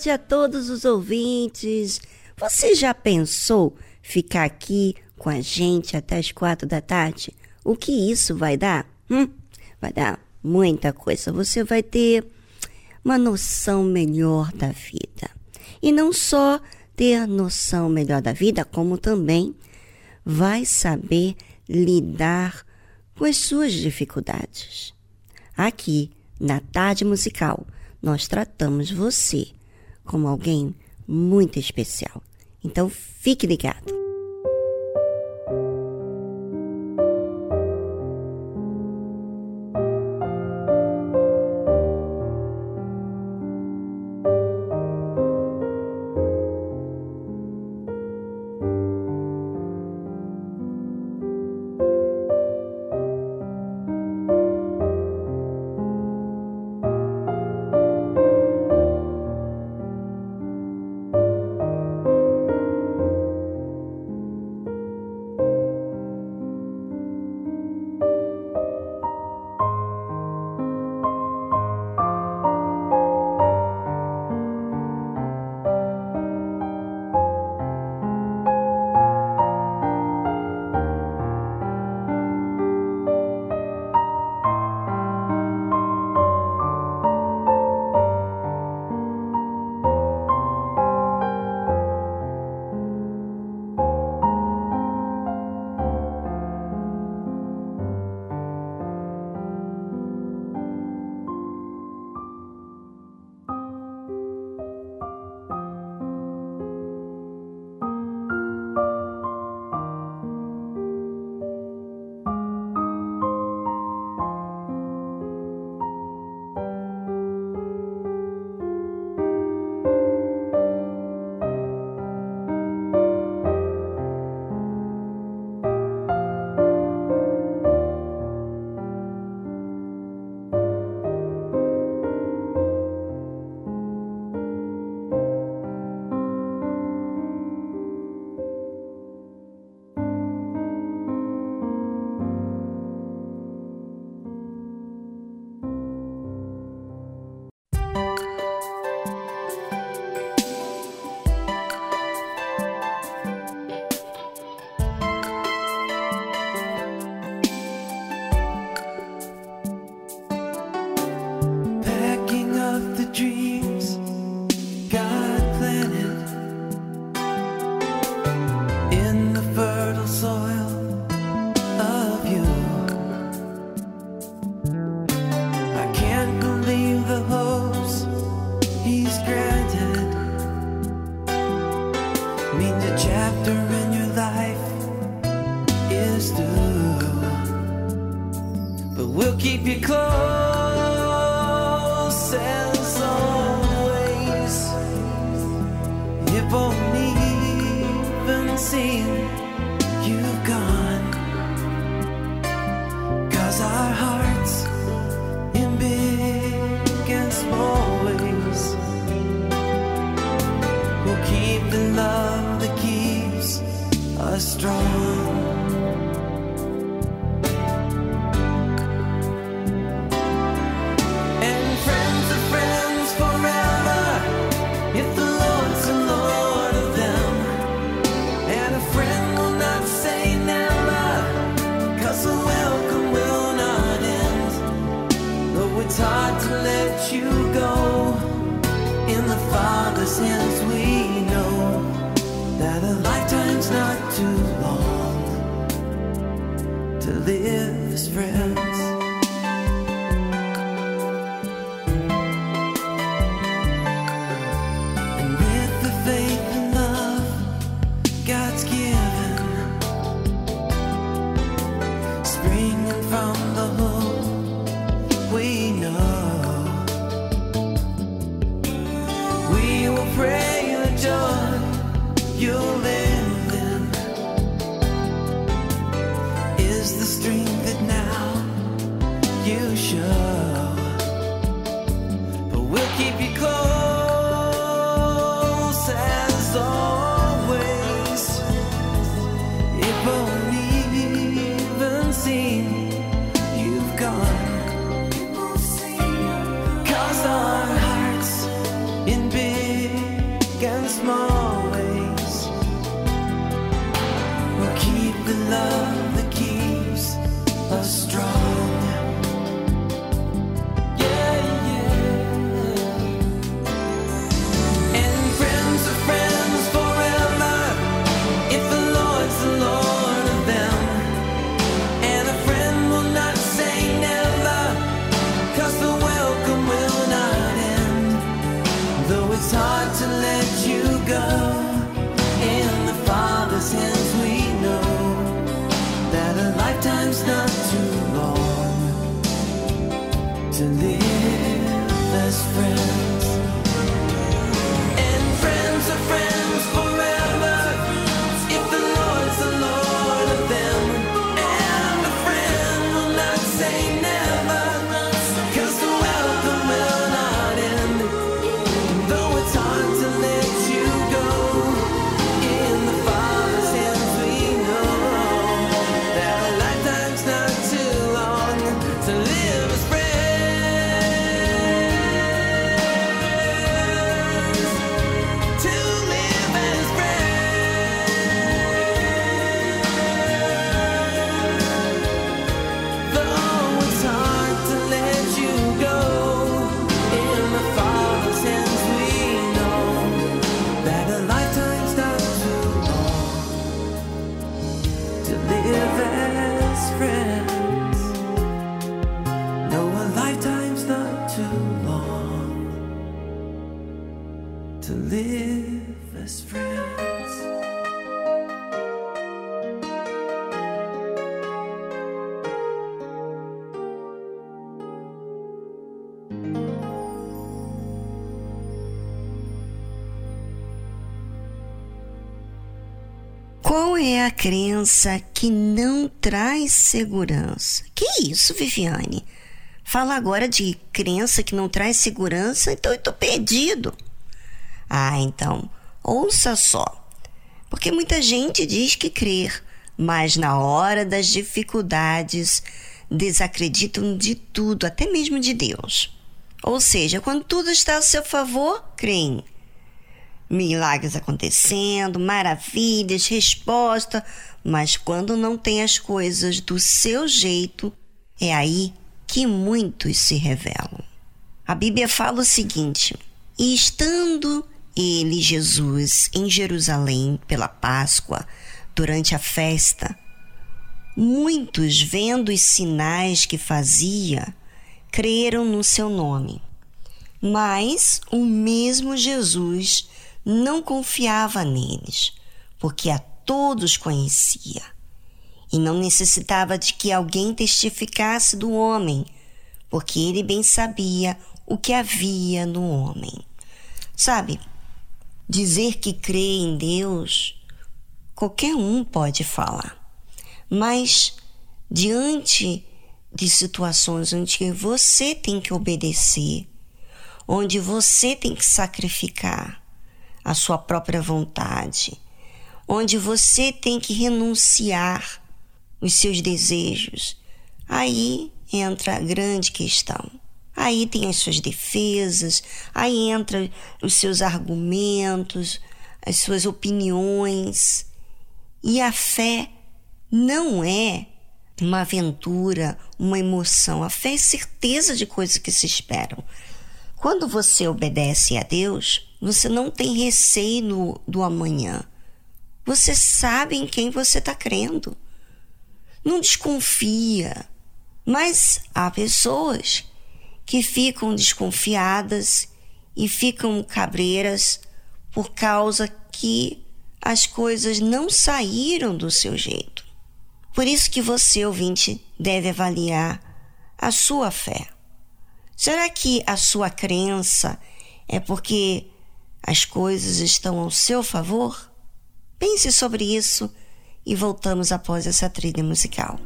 Tarde a todos os ouvintes. Você já pensou ficar aqui com a gente até as quatro da tarde? O que isso vai dar? Hum? Vai dar muita coisa. Você vai ter uma noção melhor da vida. E não só ter noção melhor da vida, como também vai saber lidar com as suas dificuldades. Aqui, na Tarde Musical, nós tratamos você como alguém muito especial. Então fique ligado. let you go in the Father's hands. We know that a lifetime's not too long to live as friends. A crença que não traz segurança? Que isso, Viviane? Fala agora de crença que não traz segurança, então eu tô perdido. Ah, então, ouça só. Porque muita gente diz que crer, mas na hora das dificuldades desacreditam de tudo, até mesmo de Deus. Ou seja, quando tudo está a seu favor, creem milagres acontecendo, maravilhas, resposta, mas quando não tem as coisas do seu jeito, é aí que muitos se revelam. A Bíblia fala o seguinte: E estando ele, Jesus, em Jerusalém pela Páscoa, durante a festa, muitos, vendo os sinais que fazia, creram no seu nome. Mas o mesmo Jesus não confiava neles, porque a todos conhecia, e não necessitava de que alguém testificasse do homem, porque ele bem sabia o que havia no homem. Sabe, dizer que crê em Deus, qualquer um pode falar, mas diante de situações onde você tem que obedecer, onde você tem que sacrificar, a sua própria vontade, onde você tem que renunciar os seus desejos, aí entra a grande questão. Aí tem as suas defesas, aí entra os seus argumentos, as suas opiniões. E a fé não é uma aventura, uma emoção. A fé é certeza de coisas que se esperam. Quando você obedece a Deus, você não tem receio do amanhã. Você sabe em quem você está crendo. Não desconfia. Mas há pessoas que ficam desconfiadas e ficam cabreiras por causa que as coisas não saíram do seu jeito. Por isso que você, ouvinte, deve avaliar a sua fé. Será que a sua crença é porque as coisas estão ao seu favor? Pense sobre isso e voltamos após essa trilha musical.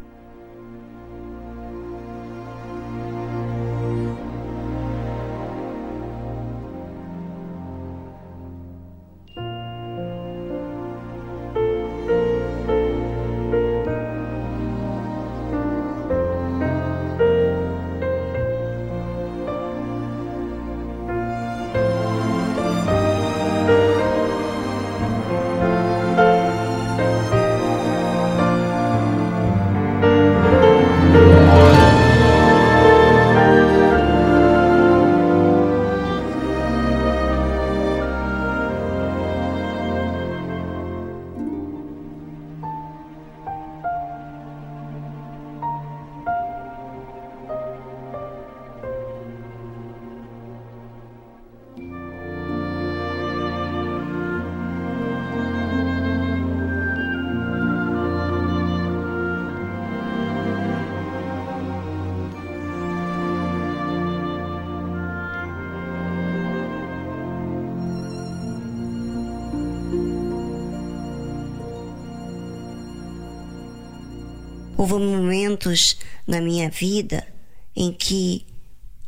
Houve momentos na minha vida em que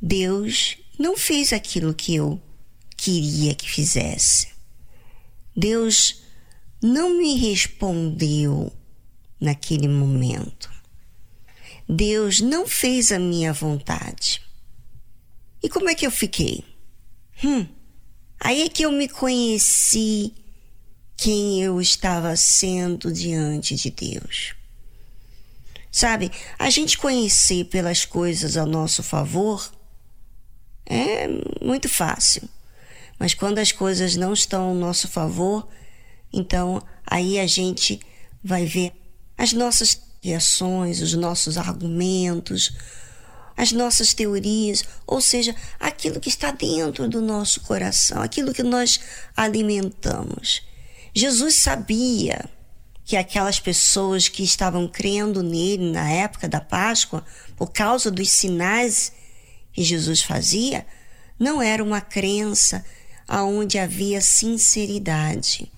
Deus não fez aquilo que eu queria que fizesse. Deus não me respondeu naquele momento. Deus não fez a minha vontade. E como é que eu fiquei? Hum, aí é que eu me conheci quem eu estava sendo diante de Deus. Sabe, a gente conhecer pelas coisas ao nosso favor é muito fácil. Mas quando as coisas não estão ao nosso favor, então aí a gente vai ver as nossas reações, os nossos argumentos, as nossas teorias, ou seja, aquilo que está dentro do nosso coração, aquilo que nós alimentamos. Jesus sabia que aquelas pessoas que estavam crendo nele na época da Páscoa, por causa dos sinais que Jesus fazia, não era uma crença aonde havia sinceridade.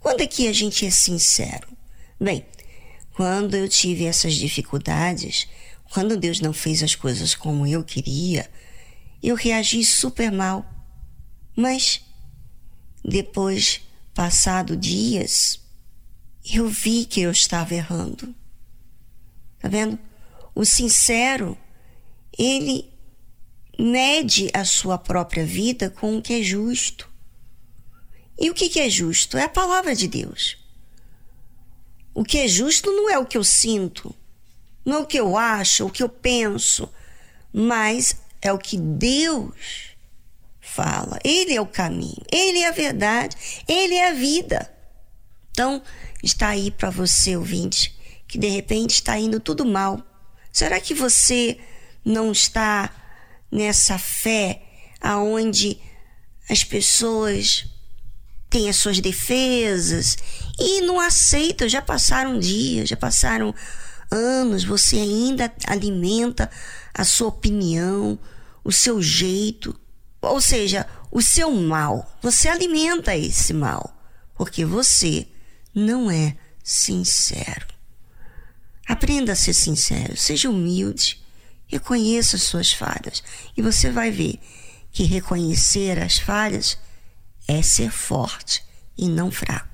Quando é que a gente é sincero? Bem, quando eu tive essas dificuldades, quando Deus não fez as coisas como eu queria, eu reagi super mal. Mas depois, passado dias, eu vi que eu estava errando. Tá vendo? O sincero, ele mede a sua própria vida com o que é justo. E o que é justo? É a palavra de Deus. O que é justo não é o que eu sinto, não é o que eu acho, o que eu penso, mas é o que Deus fala. Ele é o caminho, ele é a verdade, ele é a vida. Então, está aí para você, ouvinte, que de repente está indo tudo mal. Será que você não está nessa fé aonde as pessoas têm as suas defesas e não aceitam, já passaram dias, já passaram anos, você ainda alimenta a sua opinião, o seu jeito, ou seja, o seu mal. Você alimenta esse mal, porque você não é sincero. Aprenda a ser sincero, seja humilde, reconheça as suas falhas e você vai ver que reconhecer as falhas é ser forte e não fraco.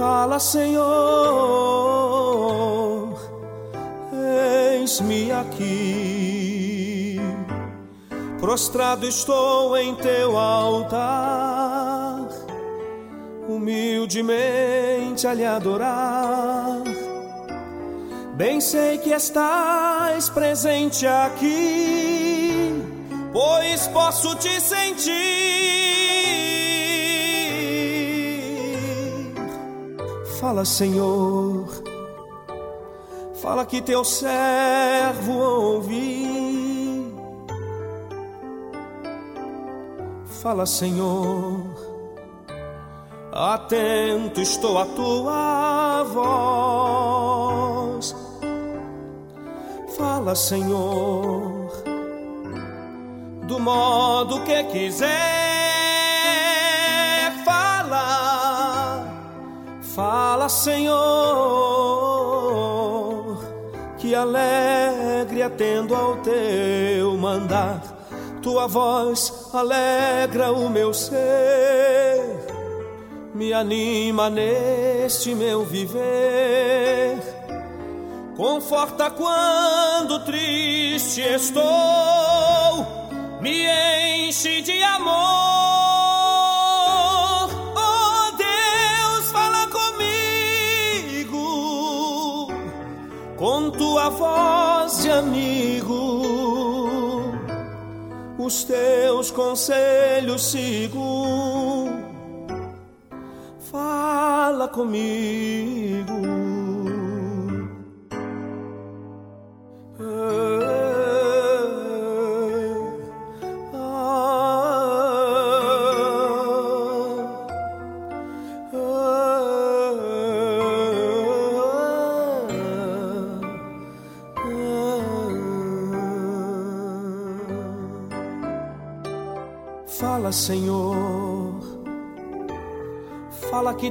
Fala, Senhor, eis-me aqui. Prostrado estou em teu altar. humildemente a lhe adorar. Bem sei que estás presente aqui, pois posso te sentir. Fala, Senhor, fala que teu servo ouvi. Fala, Senhor atento estou à tua voz. Fala, Senhor, do modo que quiser. Senhor, que alegre atendo ao teu mandar. Tua voz alegra o meu ser me anima neste meu viver. Conforta quando triste estou, me enche de amor. Tua voz de amigo. Os teus conselhos sigo fala comigo.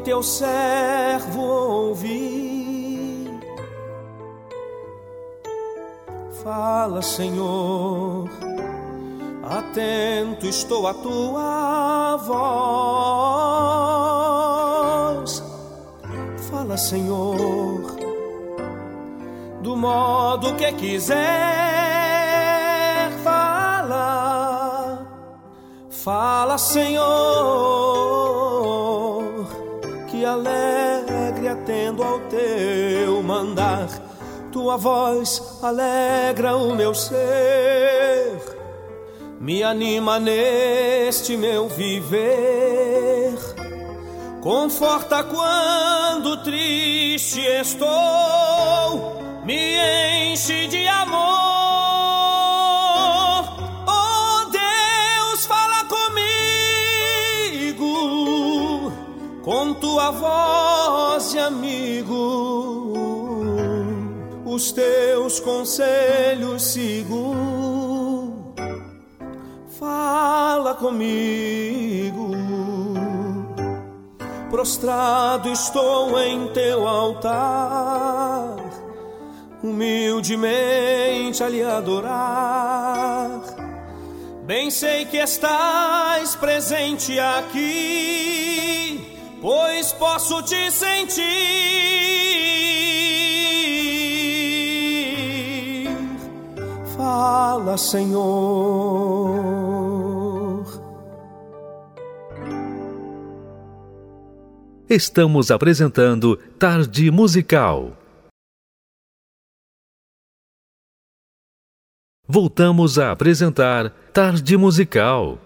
Teu servo ouvi. Fala, Senhor, atento estou à tua voz. Fala, Senhor, do modo que quiser. Fala, fala, Senhor atendo ao teu mandar. Tua voz alegra o meu ser, me anima neste meu viver. Conforta quando triste estou, me enche de amor. Com tua voz de amigo, os teus conselhos sigo. Fala comigo, prostrado estou em teu altar, humildemente a lhe adorar. Bem sei que estás presente aqui pois posso te sentir. Fala, Senhor. Estamos apresentando Tarde Musical. Voltamos a apresentar Tarde Musical.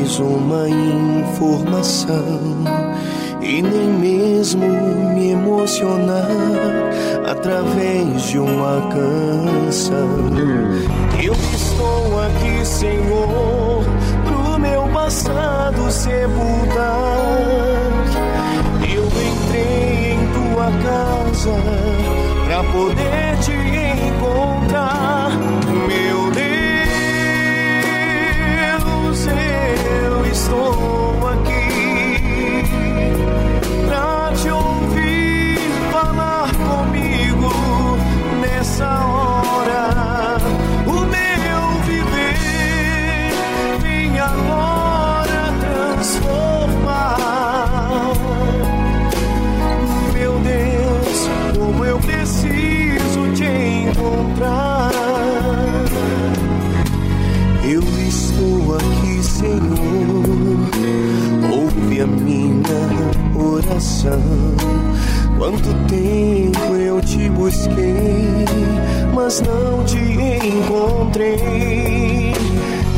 mais uma informação e nem mesmo me emocionar através de uma canção. Eu estou aqui, Senhor, pro meu passado sepultar. Eu entrei em tua casa pra poder te encontrar. Oh. coração. Quanto tempo eu te busquei, mas não te encontrei.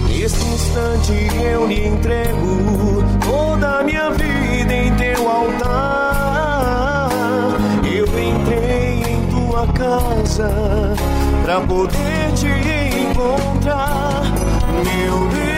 Neste instante eu lhe entrego toda a minha vida em teu altar. Eu entrei em tua casa pra poder te encontrar, meu Deus.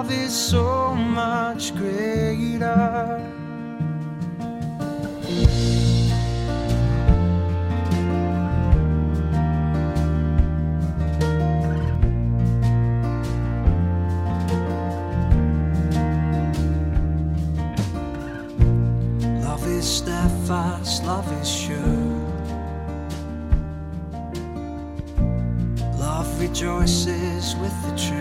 love is so much greater. Love is steadfast, love is sure. Love rejoices with the truth.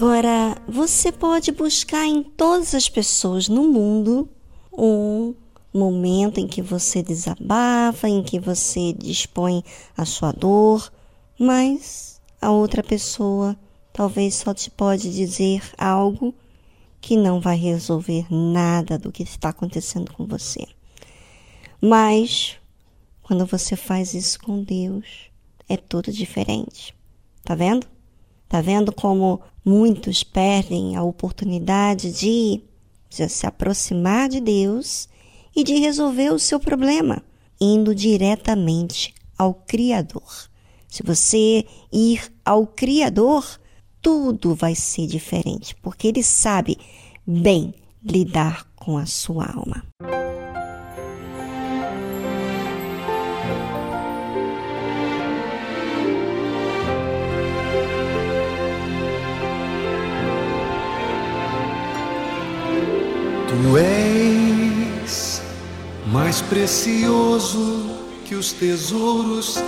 Agora, você pode buscar em todas as pessoas no mundo um momento em que você desabafa, em que você dispõe a sua dor, mas a outra pessoa talvez só te pode dizer algo que não vai resolver nada do que está acontecendo com você. Mas quando você faz isso com Deus, é tudo diferente. Tá vendo? Tá vendo como muitos perdem a oportunidade de, se aproximar de Deus e de resolver o seu problema, indo diretamente ao Criador. Se você ir ao Criador, tudo vai ser diferente, porque Ele sabe bem lidar com a sua alma. És mais precioso que os tesouros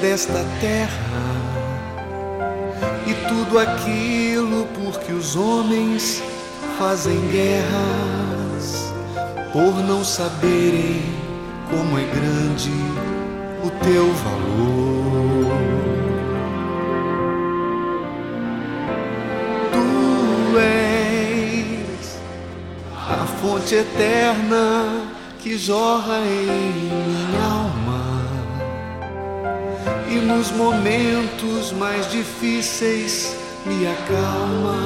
desta terra e tudo aquilo por que os homens fazem guerras por não saberem como é grande o teu valor. Fonte eterna que jorra em minha alma. E nos momentos mais difíceis me acalma.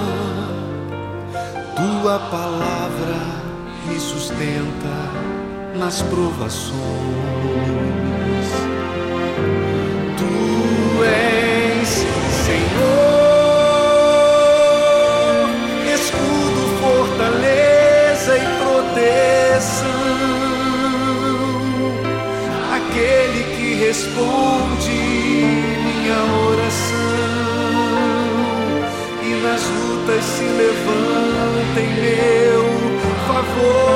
Tua palavra me sustenta nas provações. Responde minha oração e nas lutas se levanta em meu favor.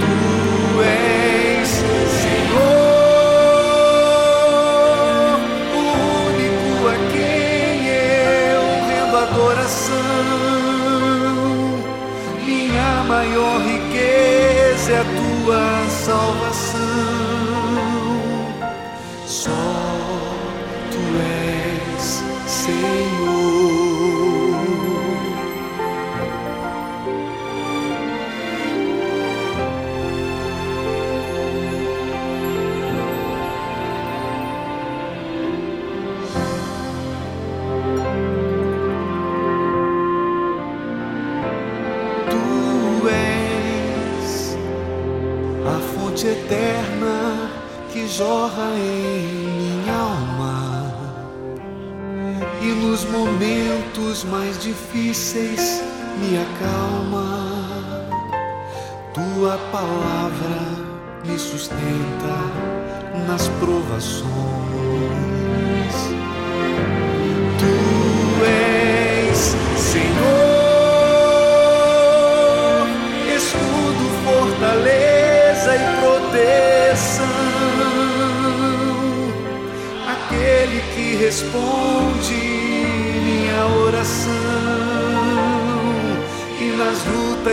Tu és Senhor, o único a quem eu rendo adoração. Minha maior riqueza é a tua salvação. Jorra em minha alma. E nos momentos mais difíceis me acalma. Tua palavra me sustenta nas provações.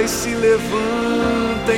Se levanta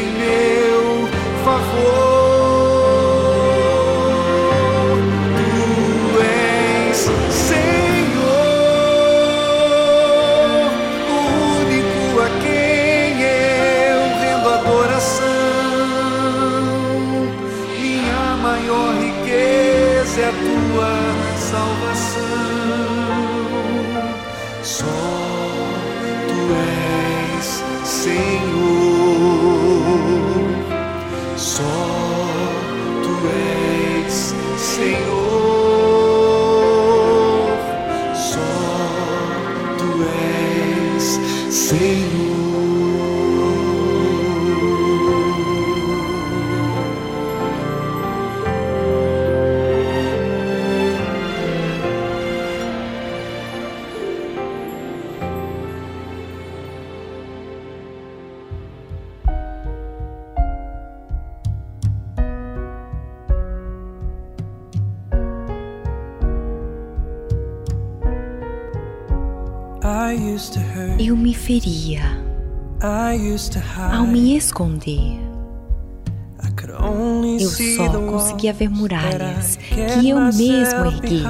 Eu só conseguia ver muralhas que eu mesmo ergui.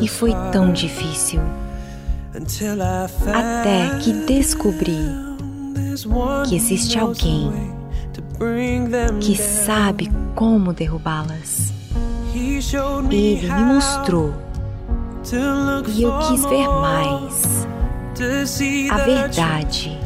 E foi tão difícil. Até que descobri que existe alguém que sabe como derrubá-las. Ele me mostrou e eu quis ver mais a verdade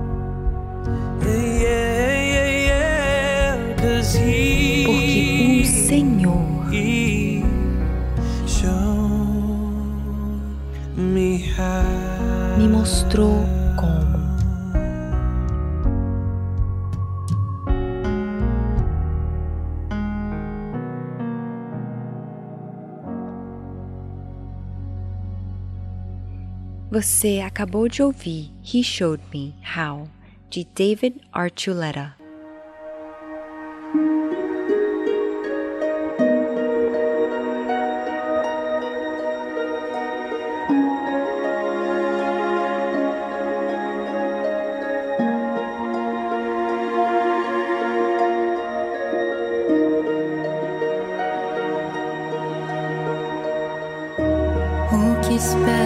me mostrou como. Você acabou de ouvir He Showed Me How, de David Archuleta. space.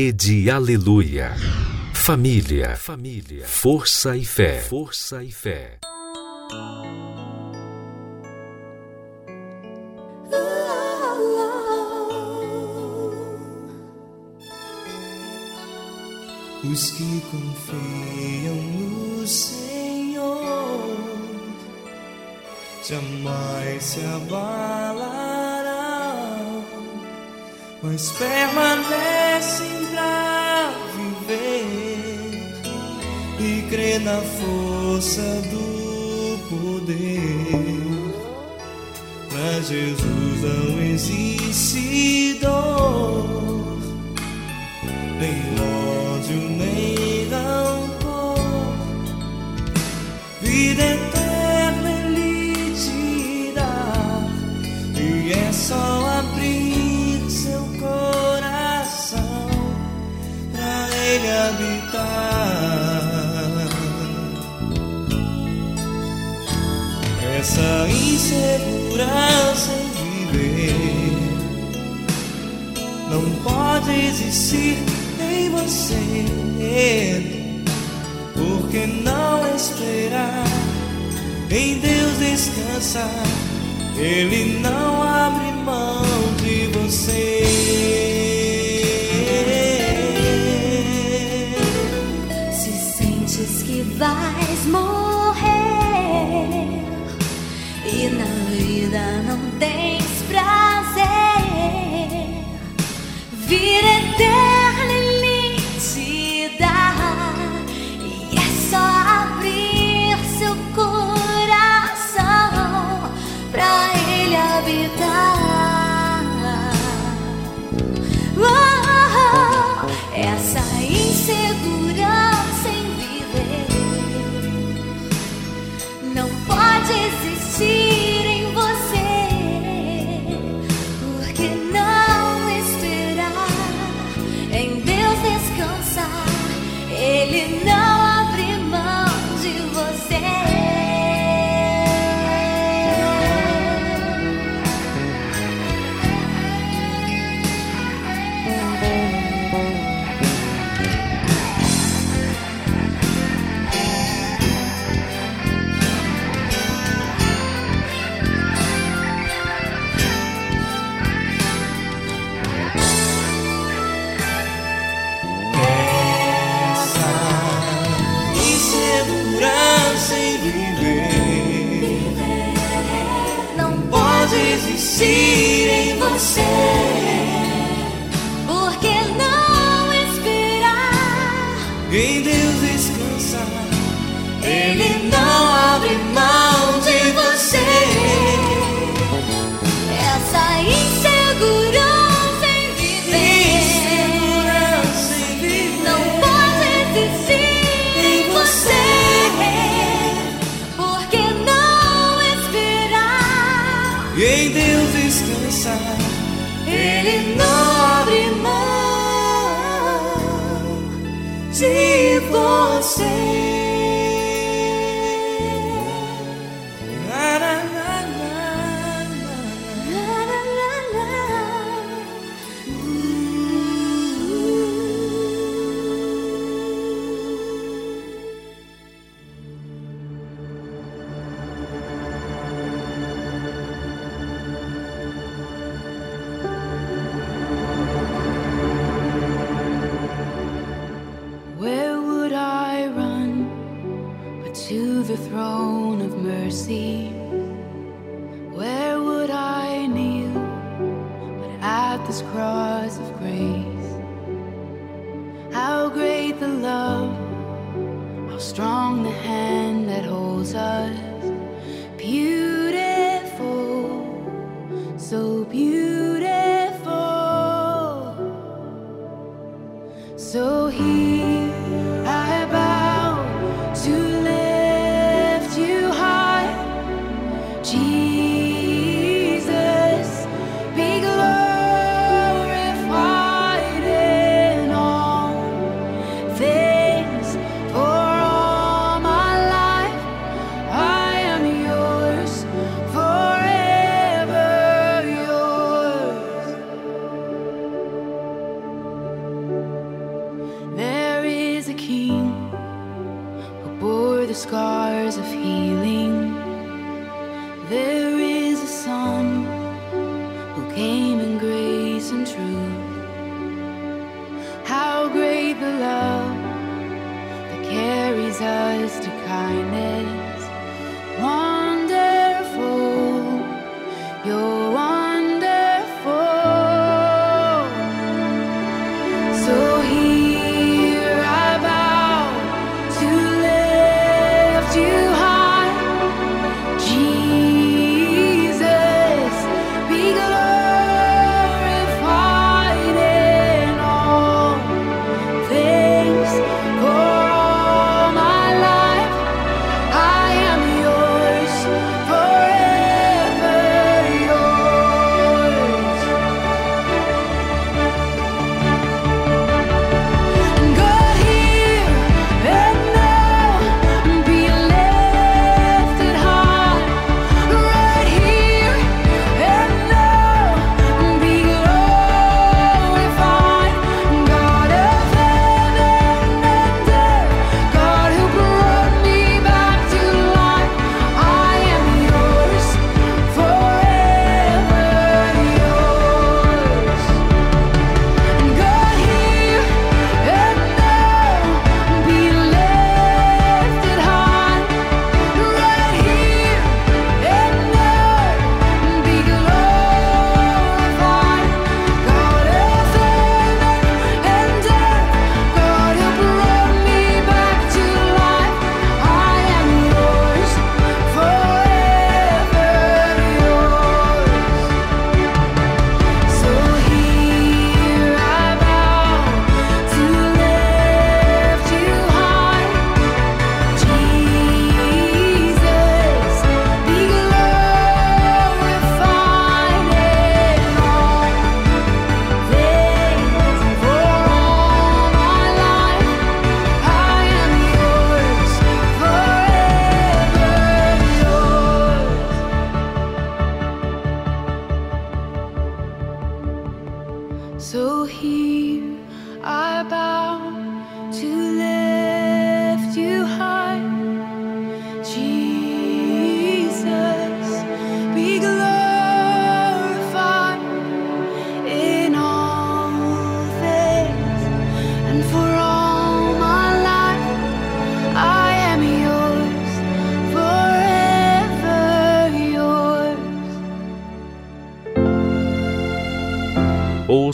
Rede Aleluia. Família, família, força e fé, força e fé. Os que confiam no Senhor jamais se abalarão, mas permanecem na força do poder. Pra Jesus não existe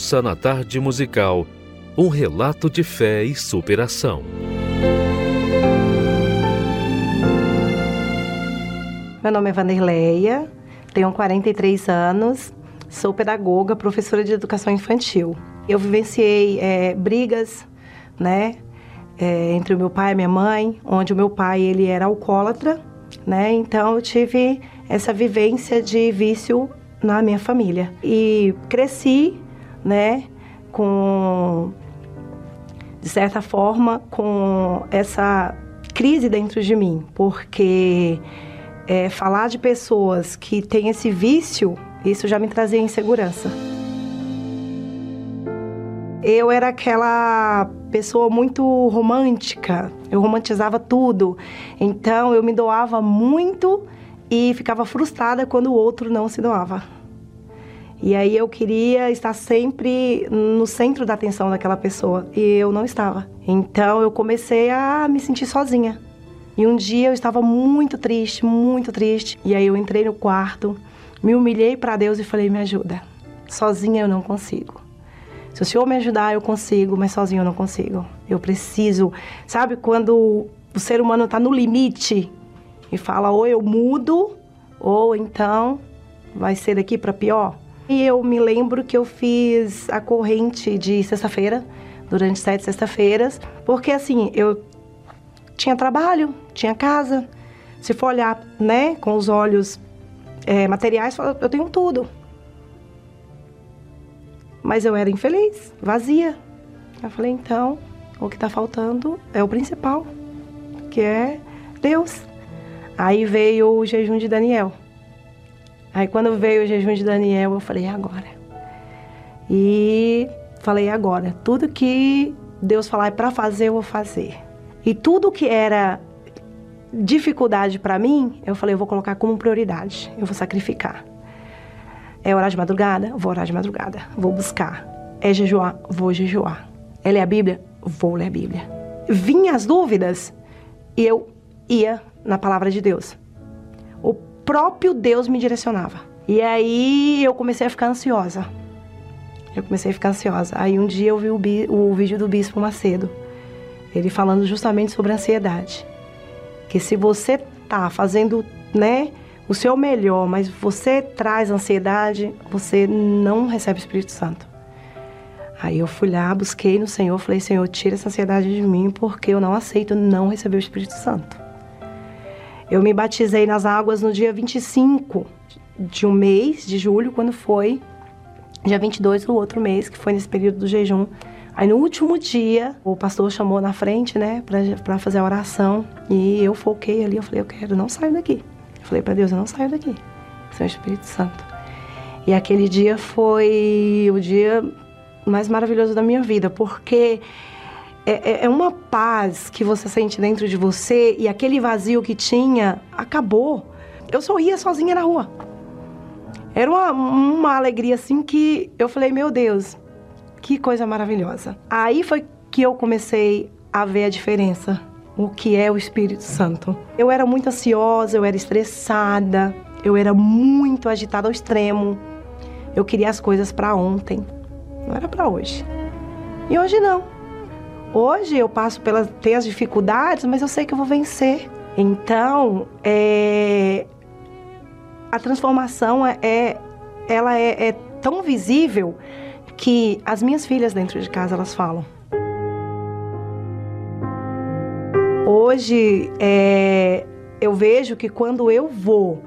ouça na tarde musical um relato de fé e superação. Meu nome é Vanderleia, tenho 43 anos, sou pedagoga, professora de educação infantil. Eu vivenciei é, brigas, né, é, entre o meu pai e minha mãe, onde o meu pai ele era alcoólatra, né, então eu tive essa vivência de vício na minha família e cresci, né, com de certa forma com essa crise dentro de mim, porque é, falar de pessoas que têm esse vício, isso já me trazia insegurança. Eu era aquela pessoa muito romântica, eu romantizava tudo, então eu me doava muito e ficava frustrada quando o outro não se doava. E aí eu queria estar sempre no centro da atenção daquela pessoa e eu não estava. Então eu comecei a me sentir sozinha. E um dia eu estava muito triste, muito triste. E aí eu entrei no quarto, me humilhei para Deus e falei: "Me ajuda. Sozinha eu não consigo. Se o Senhor me ajudar, eu consigo, mas sozinho eu não consigo. Eu preciso, sabe quando o ser humano está no limite e fala ou eu mudo ou então vai ser daqui para pior. E eu me lembro que eu fiz a corrente de sexta-feira, durante sete sexta-feiras, porque assim, eu tinha trabalho, tinha casa. Se for olhar, né, com os olhos é, materiais, eu tenho tudo. Mas eu era infeliz, vazia. Eu falei, então, o que está faltando é o principal, que é Deus. Aí veio o jejum de Daniel. Aí quando veio o jejum de Daniel, eu falei, agora. E falei, agora. Tudo que Deus falar é para fazer, eu vou fazer. E tudo que era dificuldade para mim, eu falei, eu vou colocar como prioridade, eu vou sacrificar. É orar de madrugada? Vou orar de madrugada, vou buscar. É jejuar? Vou jejuar. É ler a Bíblia? Vou ler a Bíblia. Vinha as dúvidas e eu ia na palavra de Deus. Próprio Deus me direcionava. E aí eu comecei a ficar ansiosa. Eu comecei a ficar ansiosa. Aí um dia eu vi o, o vídeo do Bispo Macedo ele falando justamente sobre ansiedade. Que se você tá fazendo, né, o seu melhor, mas você traz ansiedade, você não recebe o Espírito Santo. Aí eu fui lá, busquei no Senhor, falei: Senhor, tira essa ansiedade de mim, porque eu não aceito não receber o Espírito Santo. Eu me batizei nas águas no dia 25 de um mês de julho, quando foi dia 22 do outro mês, que foi nesse período do jejum. Aí no último dia, o pastor chamou na frente, né, para fazer a oração. E eu foquei ali, eu falei, eu quero, não saio daqui. Eu falei para Deus, eu não saio daqui. Senhor Espírito Santo. E aquele dia foi o dia mais maravilhoso da minha vida, porque é, é, é uma paz que você sente dentro de você e aquele vazio que tinha acabou. Eu sorria sozinha na rua. Era uma, uma alegria assim que eu falei, meu Deus, que coisa maravilhosa. Aí foi que eu comecei a ver a diferença, o que é o Espírito Santo. Eu era muito ansiosa, eu era estressada, eu era muito agitada ao extremo. Eu queria as coisas para ontem, não era para hoje. E hoje não. Hoje eu passo pelas tenho as dificuldades, mas eu sei que eu vou vencer. Então, é, a transformação é, é ela é, é tão visível que as minhas filhas dentro de casa elas falam. Hoje é, eu vejo que quando eu vou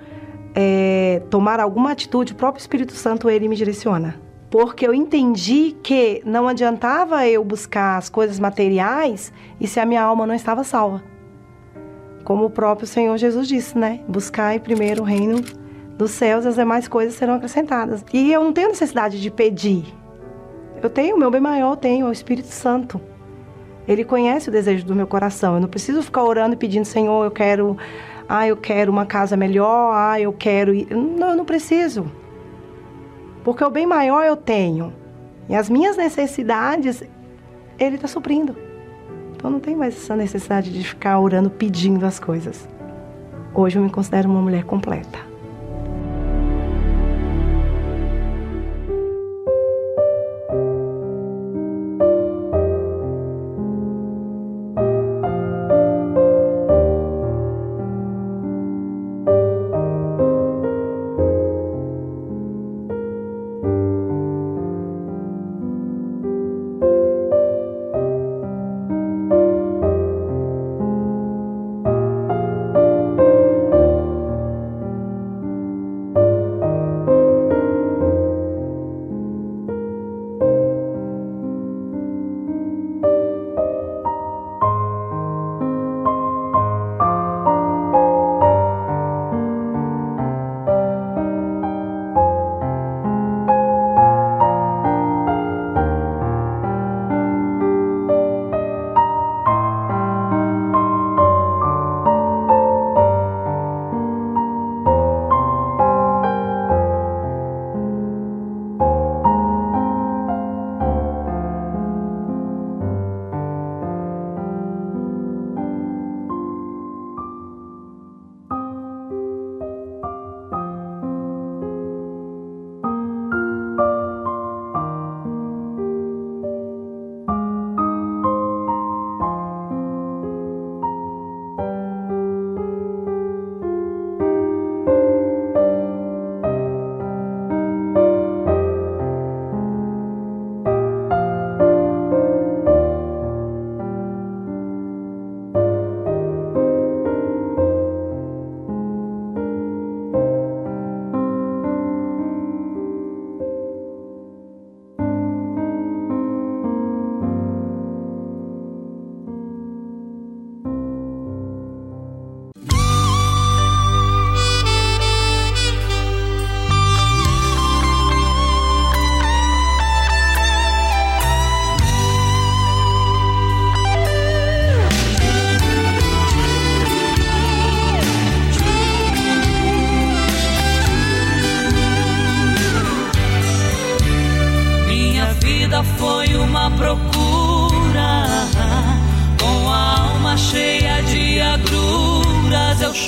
é, tomar alguma atitude, o próprio Espírito Santo ele me direciona. Porque eu entendi que não adiantava eu buscar as coisas materiais e se a minha alma não estava salva. Como o próprio Senhor Jesus disse, né? Buscai primeiro o reino dos céus, as demais coisas serão acrescentadas. E eu não tenho necessidade de pedir. Eu tenho, o meu bem maior eu tenho, é o Espírito Santo. Ele conhece o desejo do meu coração. Eu não preciso ficar orando e pedindo, Senhor, eu quero, ah, eu quero uma casa melhor, ah, eu quero. Não, eu não preciso. Porque o bem maior eu tenho. E as minhas necessidades, Ele está suprindo. Então não tem mais essa necessidade de ficar orando pedindo as coisas. Hoje eu me considero uma mulher completa.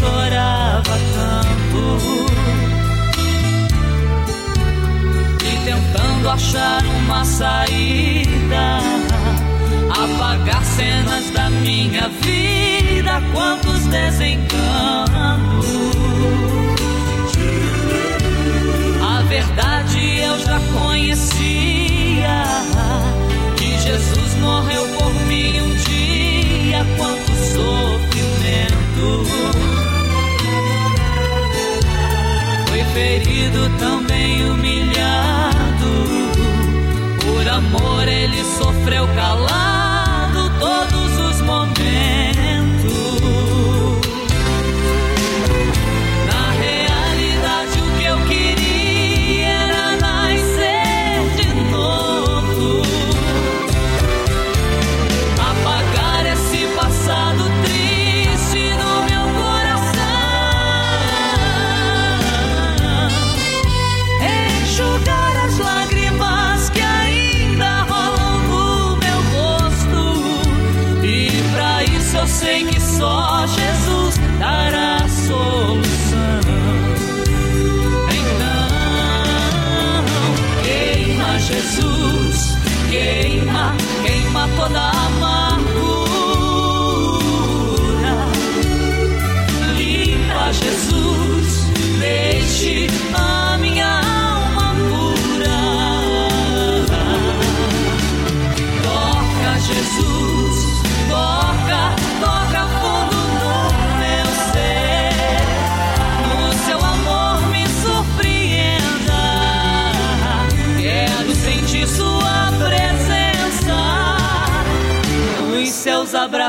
Chorava tanto. E tentando achar uma saída, apagar cenas da minha vida, quantos desencantos. A verdade eu já conhecia, que Jesus morreu por mim um dia, quanto sofrimento. Ferido, também humilhado. Por amor ele sofreu calado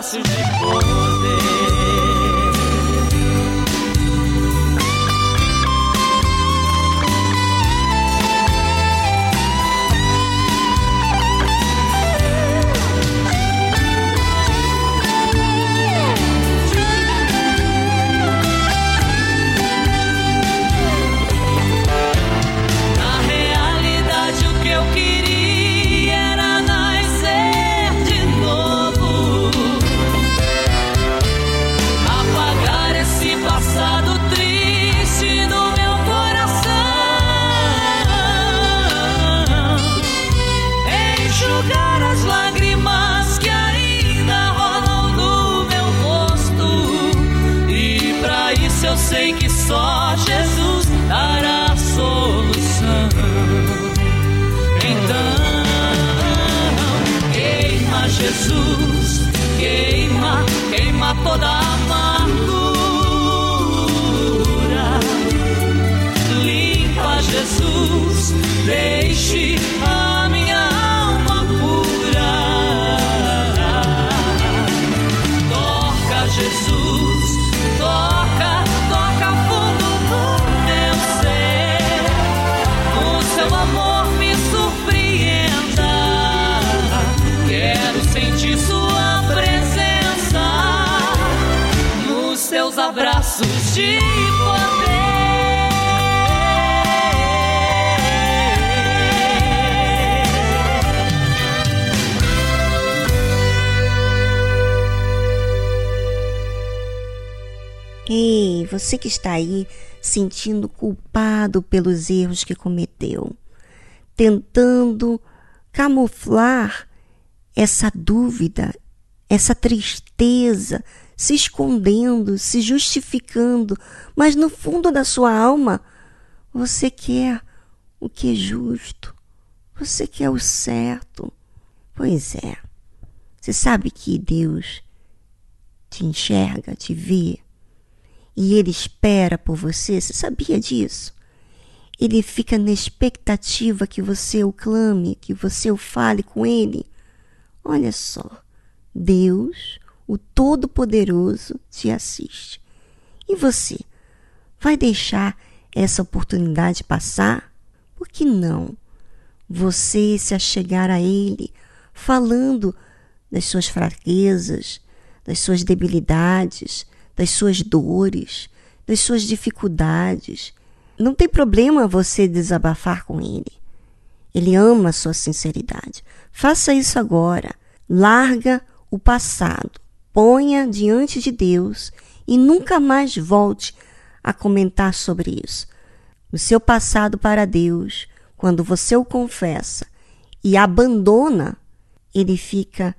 seus deixe a minha alma pura. Toca Jesus, toca, toca fundo no meu ser. O seu amor me surpreenda. Quero sentir sua presença nos seus abraços de você que está aí sentindo culpado pelos erros que cometeu, tentando camuflar essa dúvida, essa tristeza, se escondendo, se justificando, mas no fundo da sua alma você quer o que é justo, você quer o certo. Pois é, você sabe que Deus te enxerga, te vê, e Ele espera por você, você sabia disso? Ele fica na expectativa que você o clame, que você o fale com Ele. Olha só, Deus, o Todo-Poderoso, te assiste. E você, vai deixar essa oportunidade passar? Por que não? Você se achegar a Ele, falando das suas fraquezas, das suas debilidades, das suas dores, das suas dificuldades. Não tem problema você desabafar com ele. Ele ama a sua sinceridade. Faça isso agora. Larga o passado. Ponha diante de Deus e nunca mais volte a comentar sobre isso. O seu passado para Deus, quando você o confessa e abandona, ele fica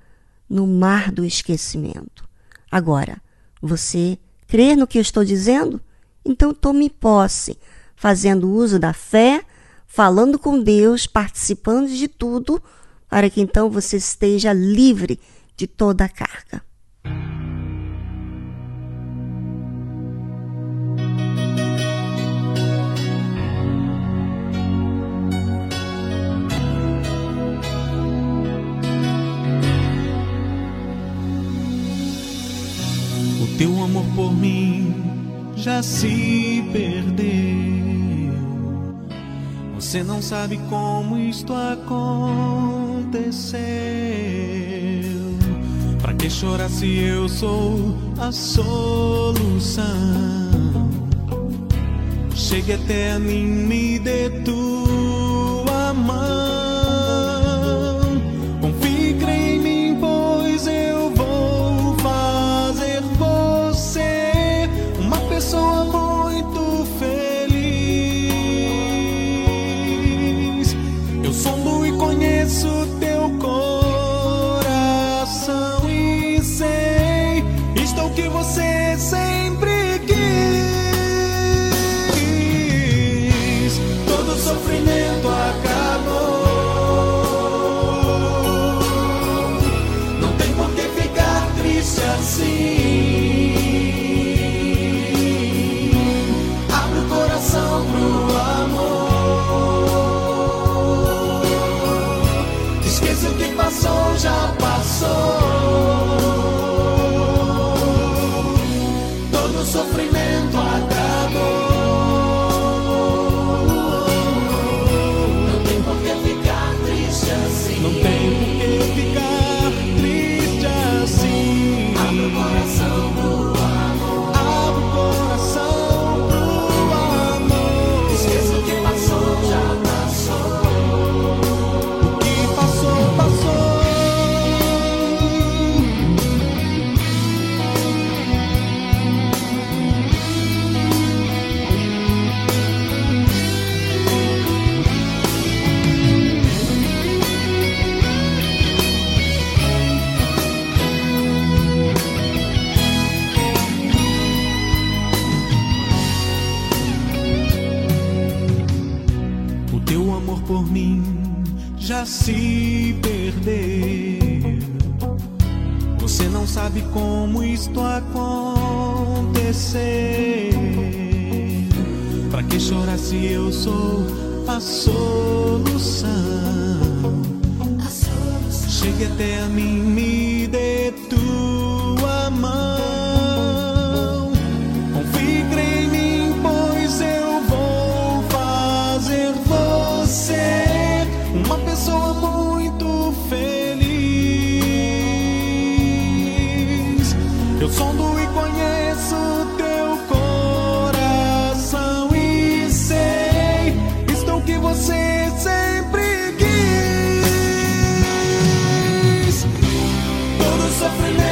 no mar do esquecimento. Agora, você crer no que eu estou dizendo? Então tome posse, fazendo uso da fé, falando com Deus, participando de tudo, para que então você esteja livre de toda a carga. por mim já se perdeu. Você não sabe como isto aconteceu. Pra que chorar se eu sou a solução? Chegue até mim, me dê tua mão. como isto acontecer. Pra que chorar se eu sou a solução? A solução. Chegue até a mim, me hopefully.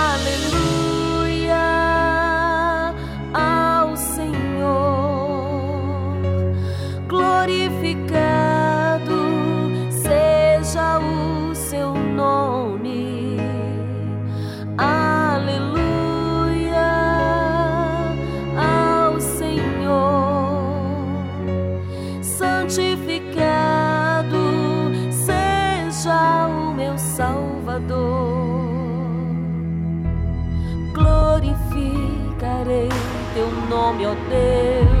glorificado seja o seu nome. Aleluia ao Senhor, santificado seja o meu Salvador. Glorificarei teu nome, ó Deus.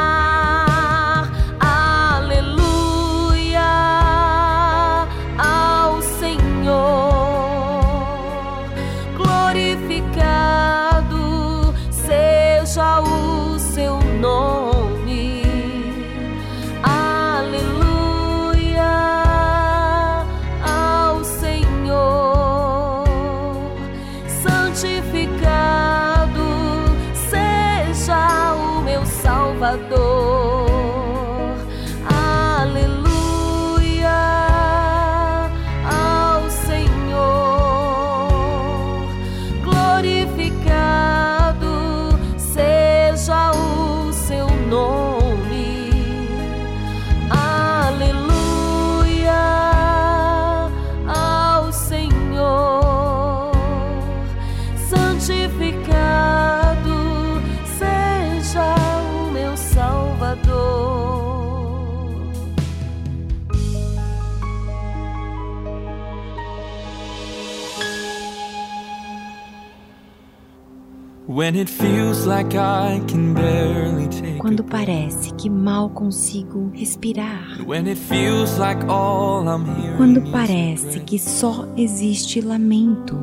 Quando parece que mal consigo respirar. Quando parece que só existe lamento.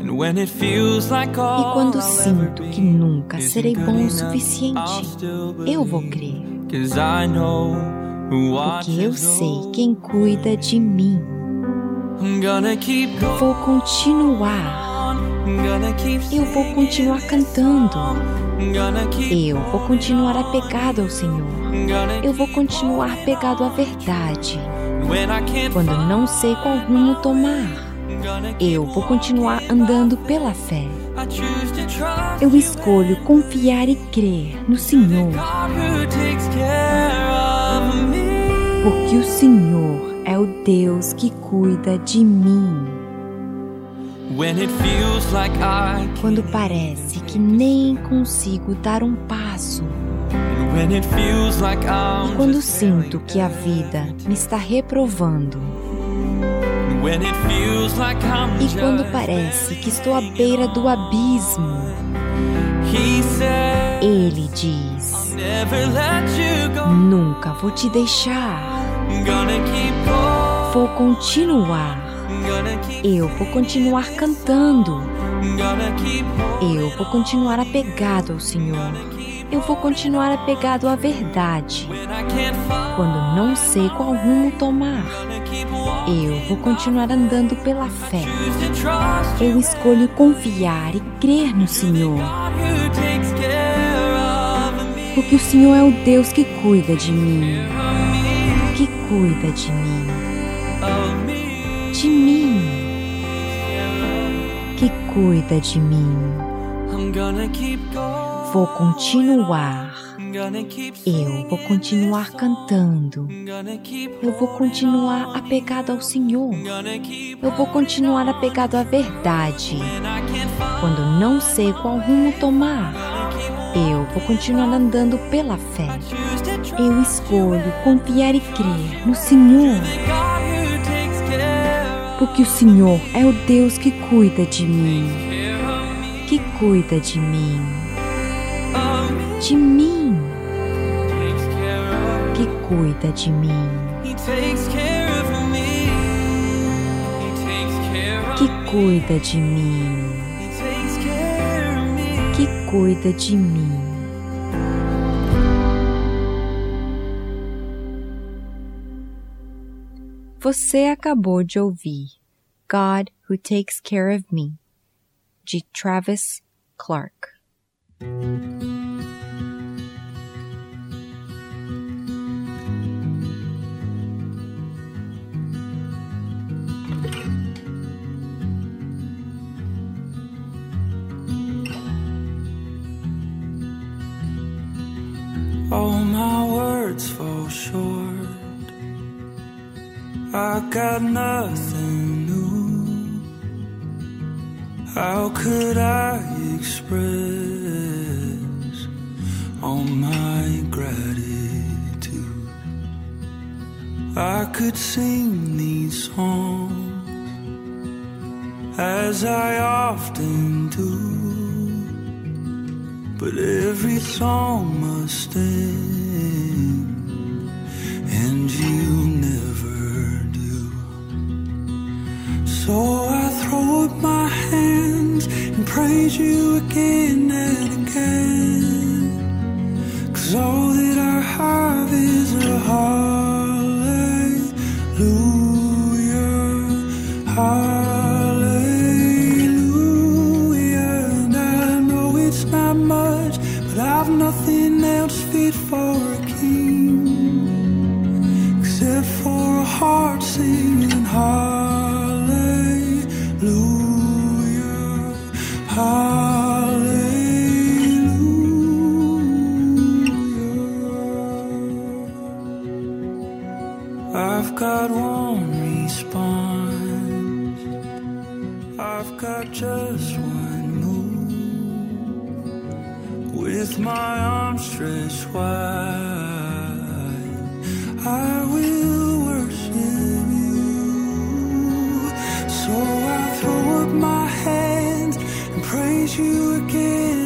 E quando sinto que nunca serei bom o suficiente, eu vou crer. Porque eu sei quem cuida de mim. Vou continuar. Eu vou continuar cantando. Eu vou continuar apegado ao Senhor. Eu vou continuar pegado à verdade. Quando não sei qual rumo tomar, eu vou continuar andando pela fé. Eu escolho confiar e crer no Senhor, porque o Senhor é o Deus que cuida de mim. Quando parece que nem consigo dar um passo, e quando sinto que a vida me está reprovando, e quando parece que estou à beira do abismo, Ele diz: Nunca vou te deixar, vou continuar. Eu vou continuar cantando. Eu vou continuar apegado ao Senhor. Eu vou continuar apegado à verdade. Quando não sei qual rumo tomar, eu vou continuar andando pela fé. Eu escolho confiar e crer no Senhor, porque o Senhor é o Deus que cuida de mim, que cuida de mim, que cuida de mim. Vou continuar. Eu vou continuar cantando. Eu vou continuar apegado ao Senhor. Eu vou continuar apegado à verdade. Quando não sei qual rumo tomar, eu vou continuar andando pela fé. Eu escolho confiar e crer no Senhor, porque o Senhor é o Deus que cuida de mim, que cuida de mim, de mim, que cuida de mim, que cuida de mim, que cuida de mim. Você acabou de ouvir God Who Takes Care of Me, de Travis Clark. All my words fall short I got nothing new. How could I express all my gratitude? I could sing these songs as I often do, but every song must end, and you never. So I throw up my hands and praise you again and again. Cause all that I have is a hallelujah. Hallelujah. And I know it's not much, but I've nothing else fit for a king except for a heart singing hallelujah. Hallelujah. I've got one response. I've got just one move. With my arms stretched wide, I will you again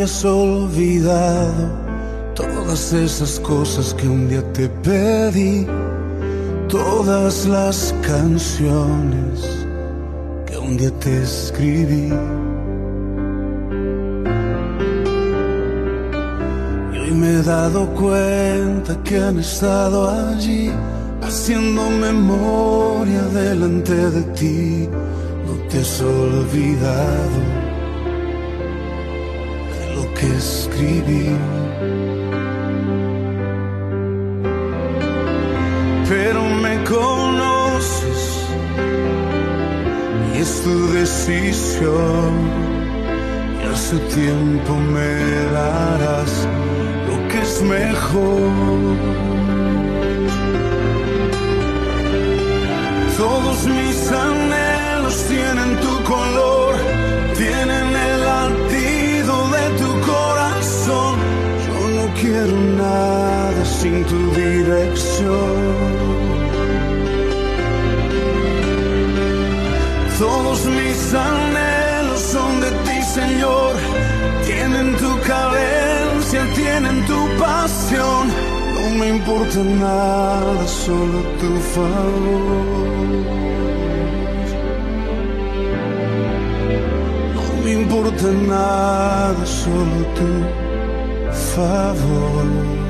habías olvidado todas esas cosas que un día te pedí, todas las canciones que un día te escribí. Y hoy me he dado cuenta que han estado allí haciendo memoria delante de ti. No te has olvidado Pero me conoces y es tu decisión. Y a su tiempo me darás lo que es mejor. Todos mis anhelos tienen tu color, tienen el quiero nada sin tu dirección. Todos mis anhelos son de ti, Señor. Tienen tu carencia, tienen tu pasión. No me importa nada, solo tu favor. No me importa nada, solo tu favor.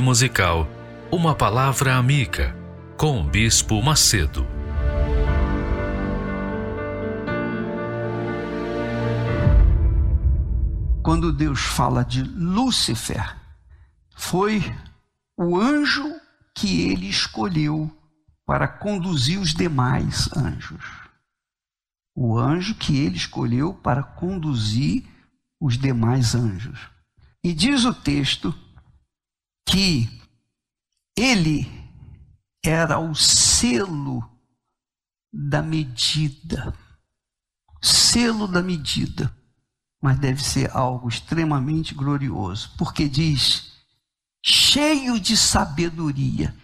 Musical, uma palavra amiga com o Bispo Macedo. Quando Deus fala de Lúcifer, foi o anjo que ele escolheu para conduzir os demais anjos. O anjo que ele escolheu para conduzir os demais anjos. E diz o texto que ele era o selo da medida. Selo da medida. Mas deve ser algo extremamente glorioso, porque diz cheio de sabedoria.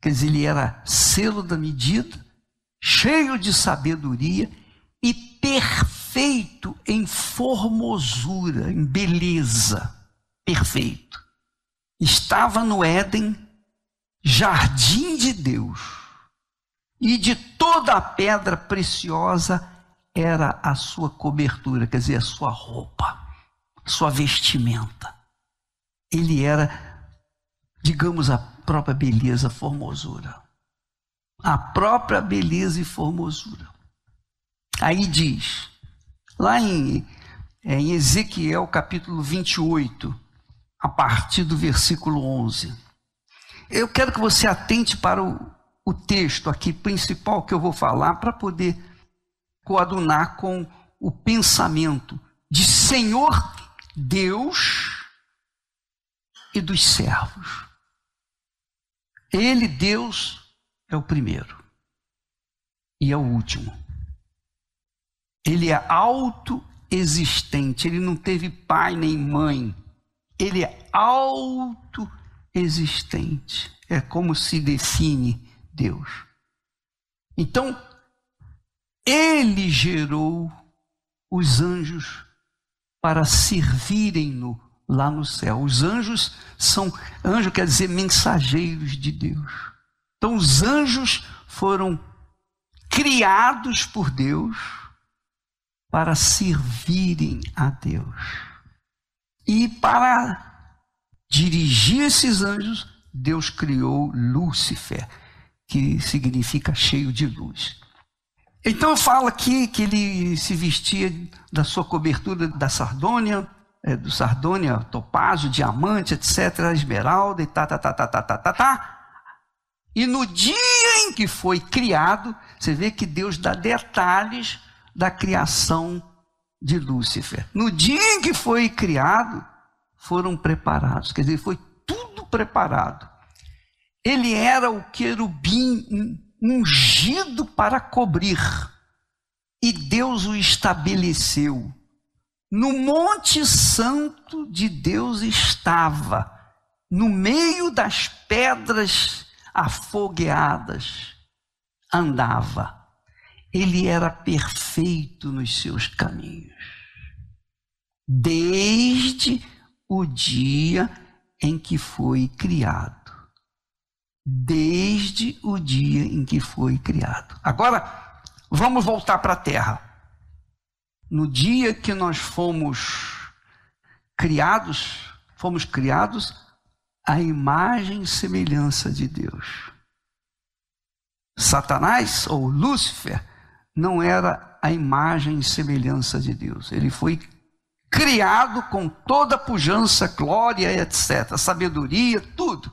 Quer dizer, ele era selo da medida, cheio de sabedoria e perfeito em formosura, em beleza. Perfeito. Estava no Éden, jardim de Deus, e de toda a pedra preciosa era a sua cobertura, quer dizer, a sua roupa, sua vestimenta. Ele era digamos, a própria beleza, formosura. A própria beleza e formosura. Aí diz, lá em, é, em Ezequiel capítulo 28, a partir do versículo 11. Eu quero que você atente para o, o texto aqui principal que eu vou falar, para poder coadunar com o pensamento de Senhor Deus e dos servos. Ele, Deus, é o primeiro e é o último. Ele é autoexistente, ele não teve pai nem mãe. Ele é autoexistente. É como se define Deus. Então, ele gerou os anjos para servirem-no lá no céu. Os anjos são, anjo quer dizer mensageiros de Deus. Então os anjos foram criados por Deus para servirem a Deus. E para dirigir esses anjos, Deus criou Lúcifer, que significa cheio de luz. Então fala aqui que ele se vestia da sua cobertura da Sardônia, é, do sardônia, topázio, diamante, etc., esmeralda e tá, tá, tá, tá, tá, tá, tá, tá. E no dia em que foi criado, você vê que Deus dá detalhes da criação de Lúcifer. No dia em que foi criado, foram preparados, quer dizer, foi tudo preparado. Ele era o querubim ungido para cobrir, e Deus o estabeleceu no Monte Santo de Deus estava, no meio das pedras afogueadas, andava. Ele era perfeito nos seus caminhos. Desde o dia em que foi criado. Desde o dia em que foi criado. Agora, vamos voltar para a terra no dia que nós fomos criados, fomos criados à imagem e semelhança de Deus. Satanás ou Lúcifer não era a imagem e semelhança de Deus. Ele foi criado com toda a pujança, glória, etc., sabedoria, tudo.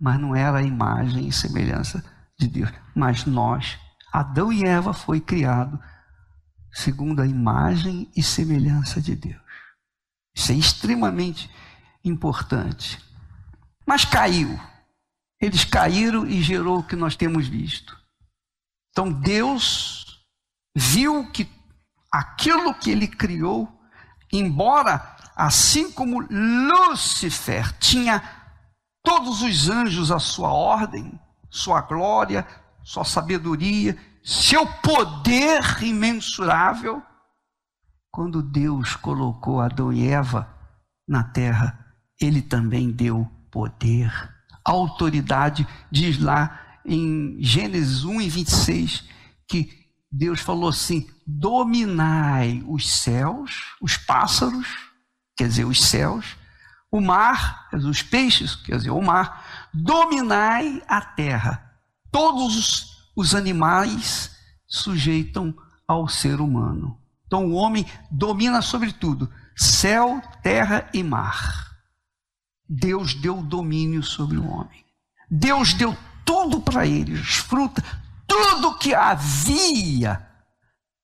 Mas não era a imagem e semelhança de Deus. Mas nós, Adão e Eva, foi criado segundo a imagem e semelhança de Deus. Isso é extremamente importante. Mas caiu. Eles caíram e gerou o que nós temos visto. Então Deus viu que aquilo que ele criou, embora assim como Lúcifer tinha todos os anjos à sua ordem, sua glória, sua sabedoria, seu poder imensurável, quando Deus colocou Adão e Eva na terra, ele também deu poder, autoridade, diz lá em Gênesis 1 e 26, que Deus falou assim: dominai os céus, os pássaros, quer dizer, os céus, o mar, os peixes, quer dizer, o mar, dominai a terra. Todos os animais sujeitam ao ser humano. Então o homem domina sobre tudo: céu, terra e mar. Deus deu domínio sobre o homem. Deus deu tudo para eles, fruta, tudo que havia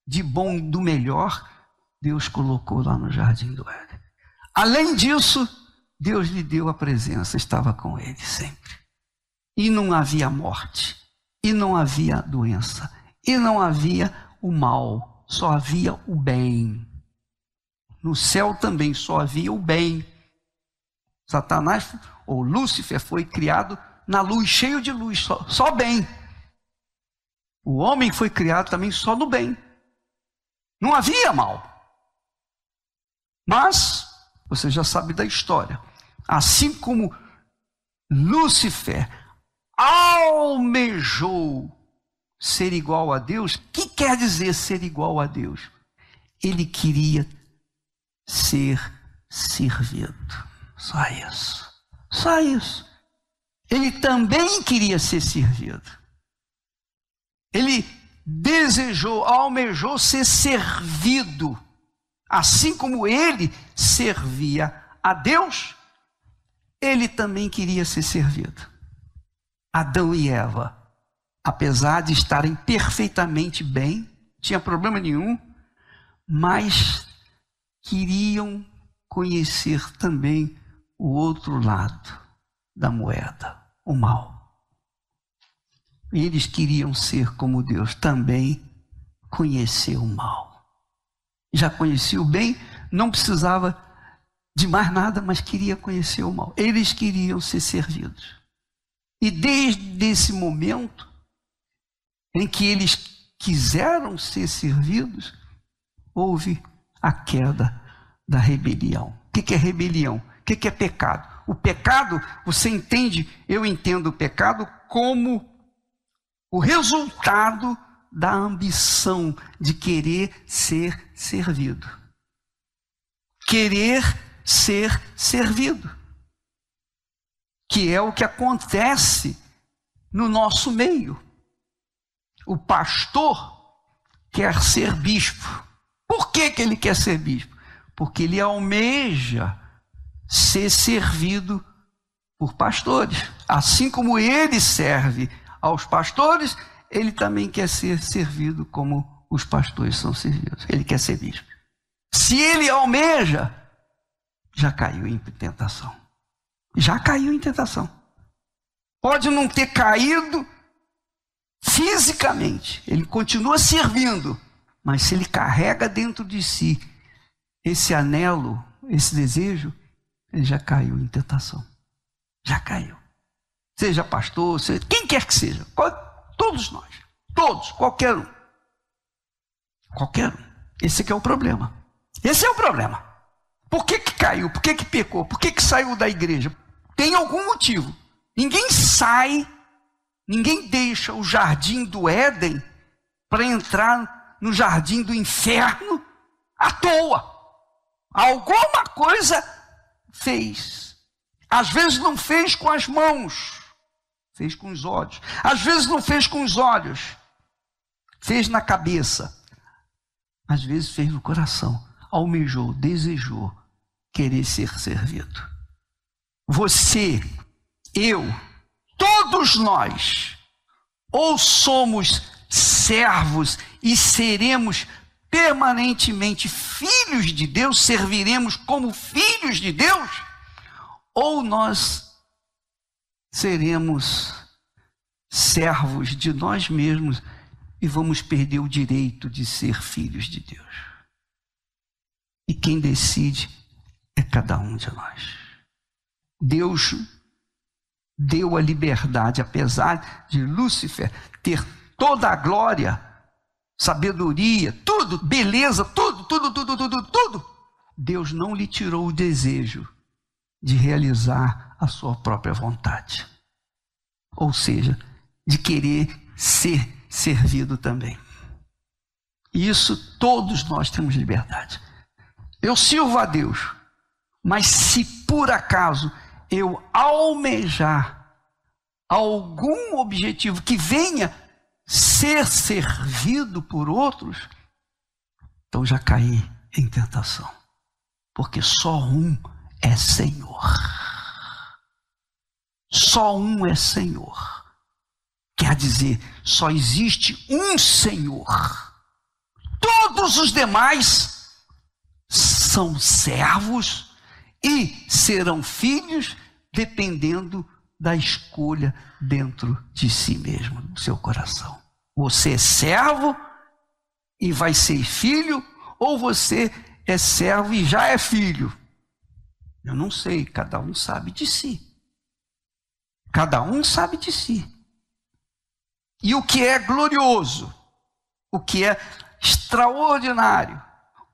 de bom e do melhor, Deus colocou lá no jardim do Éden. Além disso, Deus lhe deu a presença, estava com ele sempre. E não havia morte, e não havia doença, e não havia o mal, só havia o bem. No céu também só havia o bem. Satanás, ou Lúcifer, foi criado na luz, cheio de luz, só, só bem. O homem foi criado também só no bem. Não havia mal. Mas, você já sabe da história. Assim como Lúcifer almejou ser igual a Deus, o que quer dizer ser igual a Deus? Ele queria ser servido. Só isso. Só isso. Ele também queria ser servido. Ele desejou, almejou ser servido. Assim como ele servia a Deus, ele também queria ser servido. Adão e Eva apesar de estarem perfeitamente bem, tinha problema nenhum, mas queriam conhecer também o outro lado da moeda, o mal. Eles queriam ser como Deus, também conhecer o mal. Já conhecia o bem, não precisava de mais nada, mas queria conhecer o mal. Eles queriam ser servidos. E desde esse momento, em que eles quiseram ser servidos, houve a queda da rebelião. O que é rebelião? O que é pecado? O pecado, você entende, eu entendo o pecado como o resultado da ambição de querer ser servido. Querer ser servido. Que é o que acontece no nosso meio o pastor quer ser bispo. Por que, que ele quer ser bispo? Porque ele almeja ser servido por pastores. Assim como ele serve aos pastores, ele também quer ser servido como os pastores são servidos. Ele quer ser bispo. Se ele almeja, já caiu em tentação. Já caiu em tentação. Pode não ter caído fisicamente, ele continua servindo, mas se ele carrega dentro de si esse anelo, esse desejo, ele já caiu em tentação. Já caiu. Seja pastor, seja, quem quer que seja, todos nós, todos, qualquer um. Qualquer um. Esse é o problema. Esse é o problema. Por que, que caiu? Por que, que pecou? Por que, que saiu da igreja? Tem algum motivo. Ninguém sai Ninguém deixa o jardim do Éden para entrar no jardim do inferno à toa. Alguma coisa fez. Às vezes não fez com as mãos, fez com os olhos. Às vezes não fez com os olhos, fez na cabeça. Às vezes fez no coração. Almejou, desejou querer ser servido. Você, eu, todos nós, ou somos servos e seremos permanentemente filhos de Deus, serviremos como filhos de Deus, ou nós seremos servos de nós mesmos e vamos perder o direito de ser filhos de Deus. E quem decide é cada um de nós. Deus deu a liberdade, apesar de Lúcifer ter toda a glória, sabedoria, tudo, beleza, tudo, tudo, tudo, tudo, tudo. Deus não lhe tirou o desejo de realizar a sua própria vontade. Ou seja, de querer ser servido também. Isso todos nós temos liberdade. Eu sirvo a Deus Mas se por acaso eu almejar algum objetivo que venha ser servido por outros, então já caí em tentação. Porque só um é Senhor. Só um é Senhor. Quer dizer, só existe um Senhor. Todos os demais são servos e serão filhos dependendo da escolha dentro de si mesmo, do seu coração. Você é servo e vai ser filho, ou você é servo e já é filho? Eu não sei, cada um sabe de si. Cada um sabe de si. E o que é glorioso, o que é extraordinário,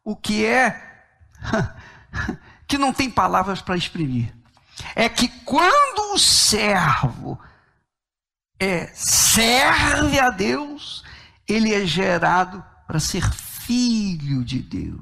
o que é que não tem palavras para exprimir, é que quando o servo é serve a Deus, ele é gerado para ser filho de Deus.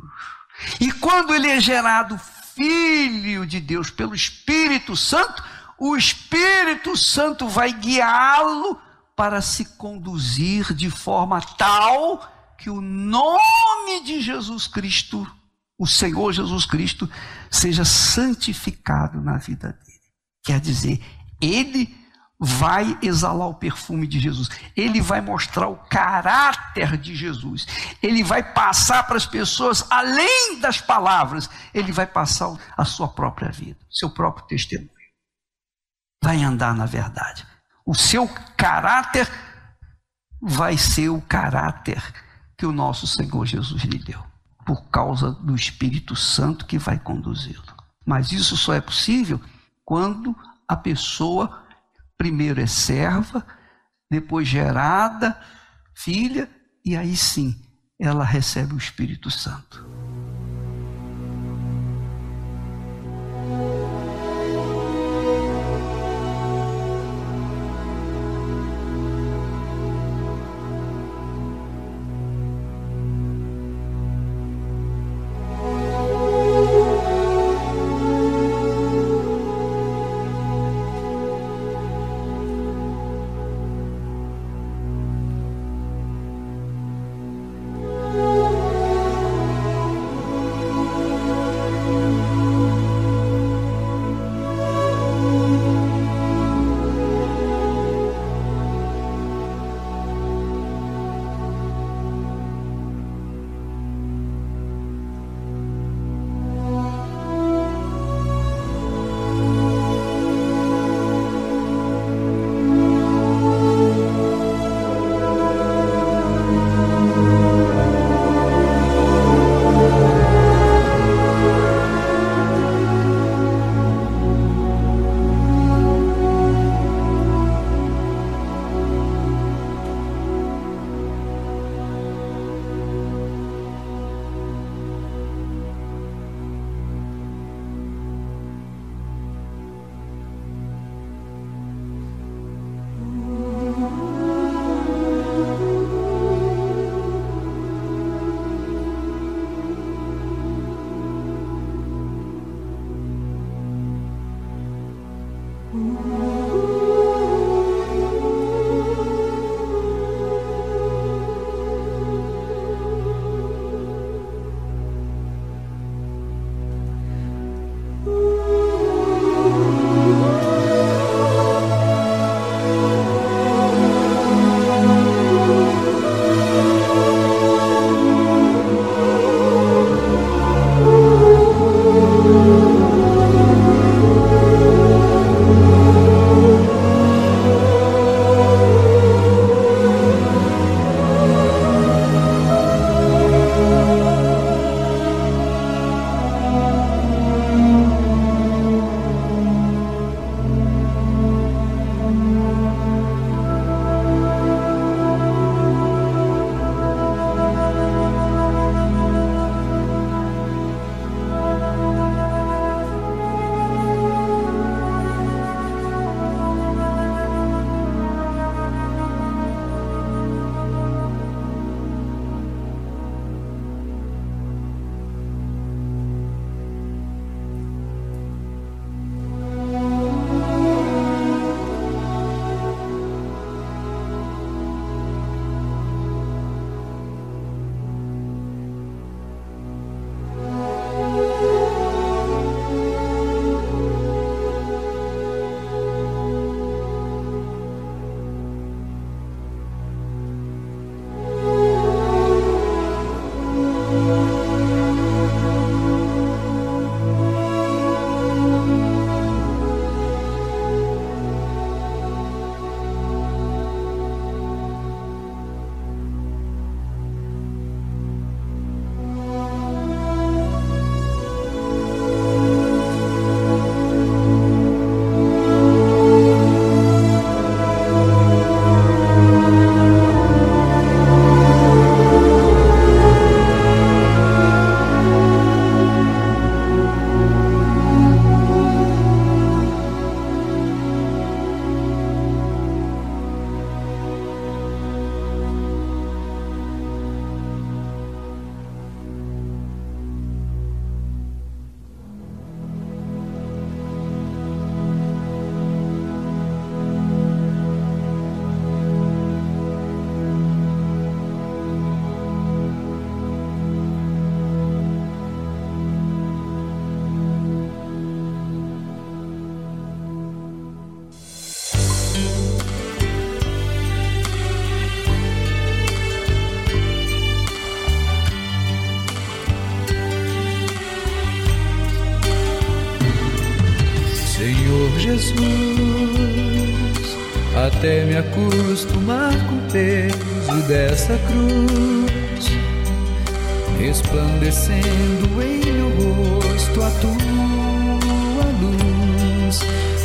E quando ele é gerado filho de Deus pelo Espírito Santo, o Espírito Santo vai guiá-lo para se conduzir de forma tal que o nome de Jesus Cristo, o Senhor Jesus Cristo, seja santificado na vida dele. Quer dizer, ele vai exalar o perfume de Jesus, ele vai mostrar o caráter de Jesus, ele vai passar para as pessoas, além das palavras, ele vai passar a sua própria vida, seu próprio testemunho. Vai andar na verdade. O seu caráter vai ser o caráter que o nosso Senhor Jesus lhe deu, por causa do Espírito Santo que vai conduzi-lo. Mas isso só é possível quando a pessoa primeiro é serva, depois gerada, filha, e aí sim ela recebe o Espírito Santo. Me acostumar com o peso dessa cruz, resplandecendo em meu rosto a tua luz.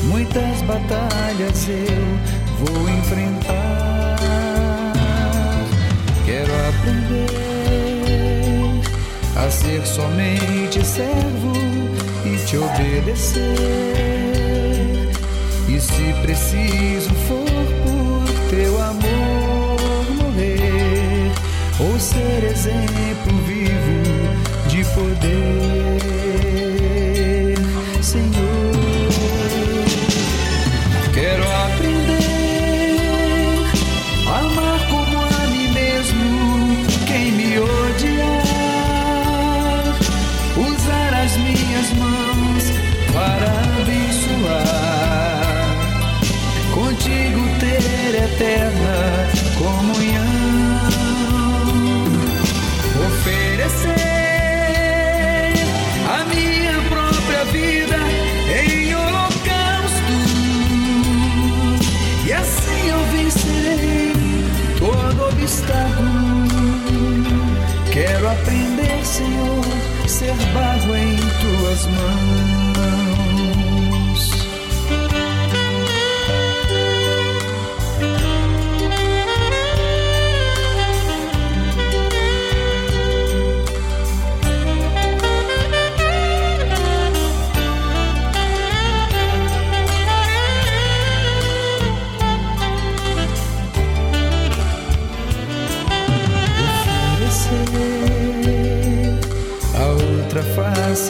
Muitas batalhas eu vou enfrentar. Quero aprender a ser somente servo e te obedecer. E se preciso for teu amor morrer, ou ser exemplo vivo de poder,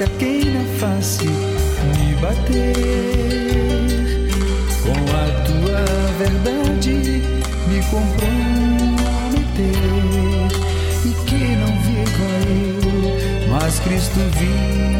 a quem na face me bater. Com a tua verdade me comprometer. E que não viva eu mas Cristo viva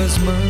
tuas mãos.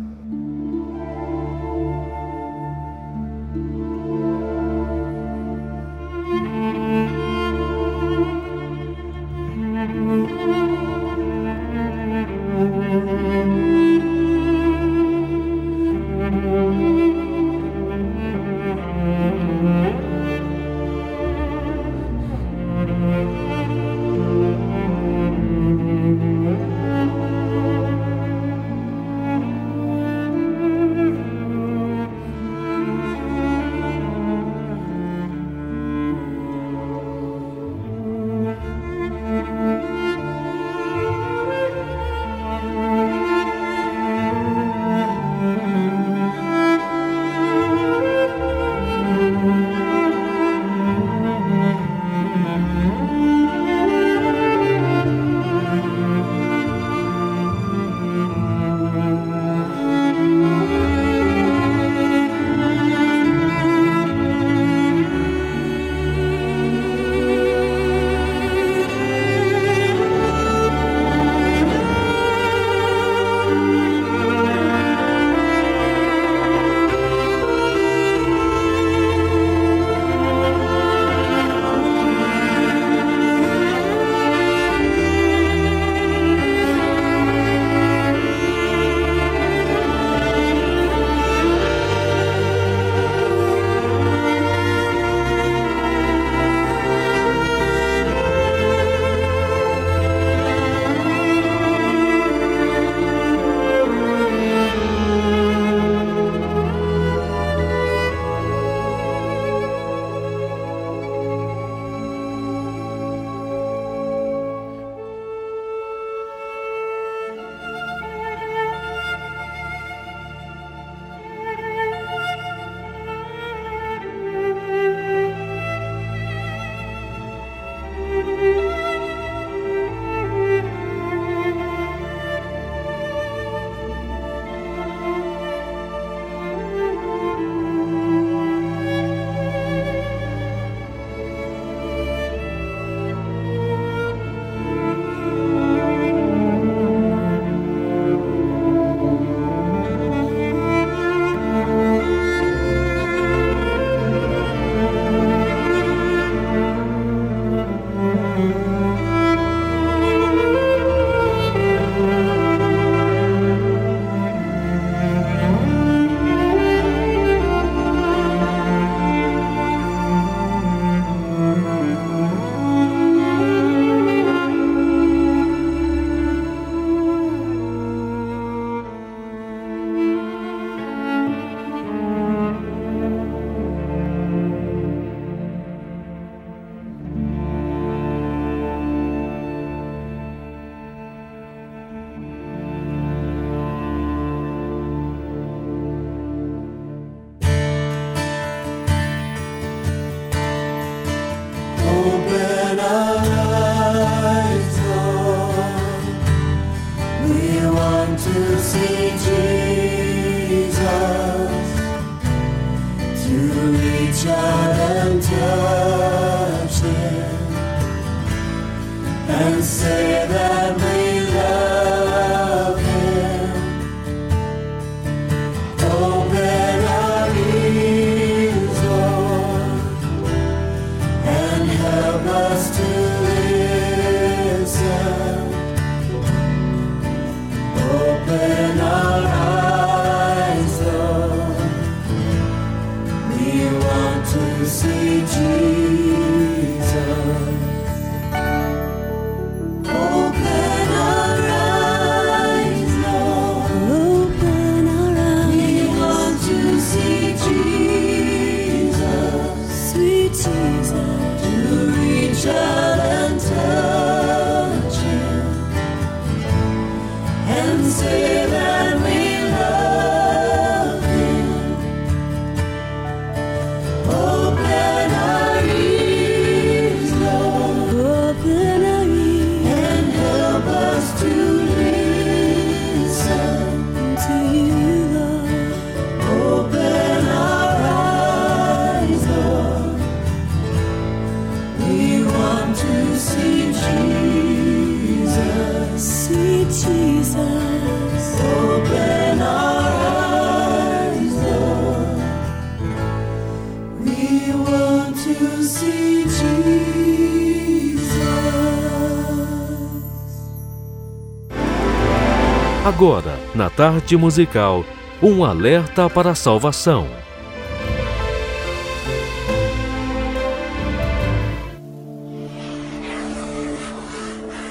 Na tarde musical, um alerta para a salvação.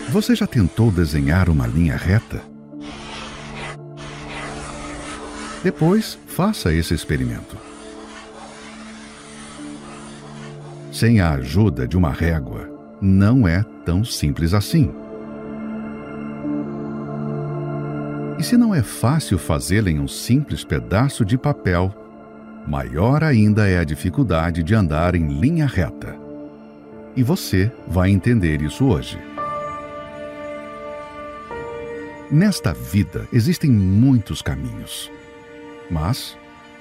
Você já tentou desenhar uma linha reta? Depois, faça esse experimento. Sem a ajuda de uma régua, não é tão simples assim. E se não é fácil fazê-la em um simples pedaço de papel, maior ainda é a dificuldade de andar em linha reta. E você vai entender isso hoje. Nesta vida existem muitos caminhos. Mas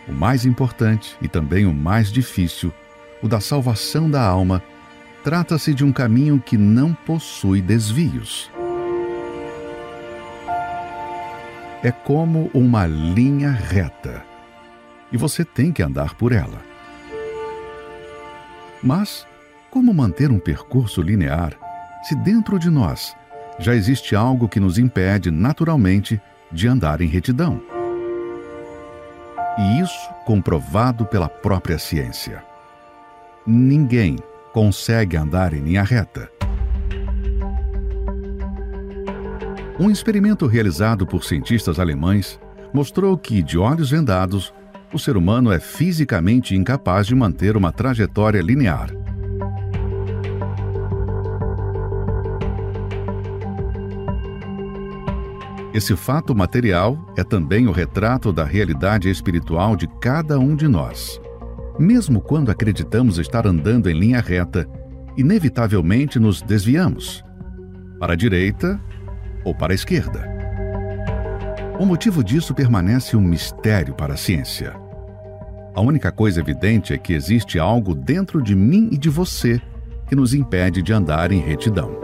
o mais importante e também o mais difícil, o da salvação da alma, trata-se de um caminho que não possui desvios. É como uma linha reta e você tem que andar por ela. Mas como manter um percurso linear se dentro de nós já existe algo que nos impede naturalmente de andar em retidão? E isso comprovado pela própria ciência. Ninguém consegue andar em linha reta. Um experimento realizado por cientistas alemães mostrou que, de olhos vendados, o ser humano é fisicamente incapaz de manter uma trajetória linear. Esse fato material é também o retrato da realidade espiritual de cada um de nós. Mesmo quando acreditamos estar andando em linha reta, inevitavelmente nos desviamos para a direita ou para a esquerda. O motivo disso permanece um mistério para a ciência. A única coisa evidente é que existe algo dentro de mim e de você que nos impede de andar em retidão.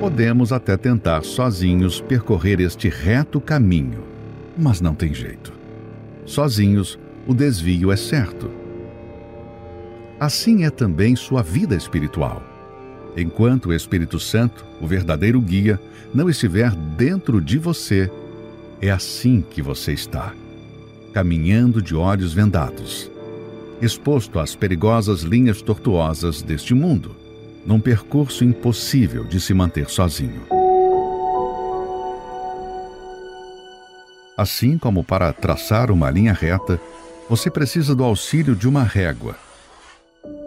Podemos até tentar sozinhos percorrer este reto caminho, mas não tem jeito. Sozinhos, o desvio é certo. Assim é também sua vida espiritual. Enquanto o Espírito Santo, o verdadeiro guia, não estiver dentro de você, é assim que você está, caminhando de olhos vendados, exposto às perigosas linhas tortuosas deste mundo, num percurso impossível de se manter sozinho. Assim como para traçar uma linha reta, você precisa do auxílio de uma régua.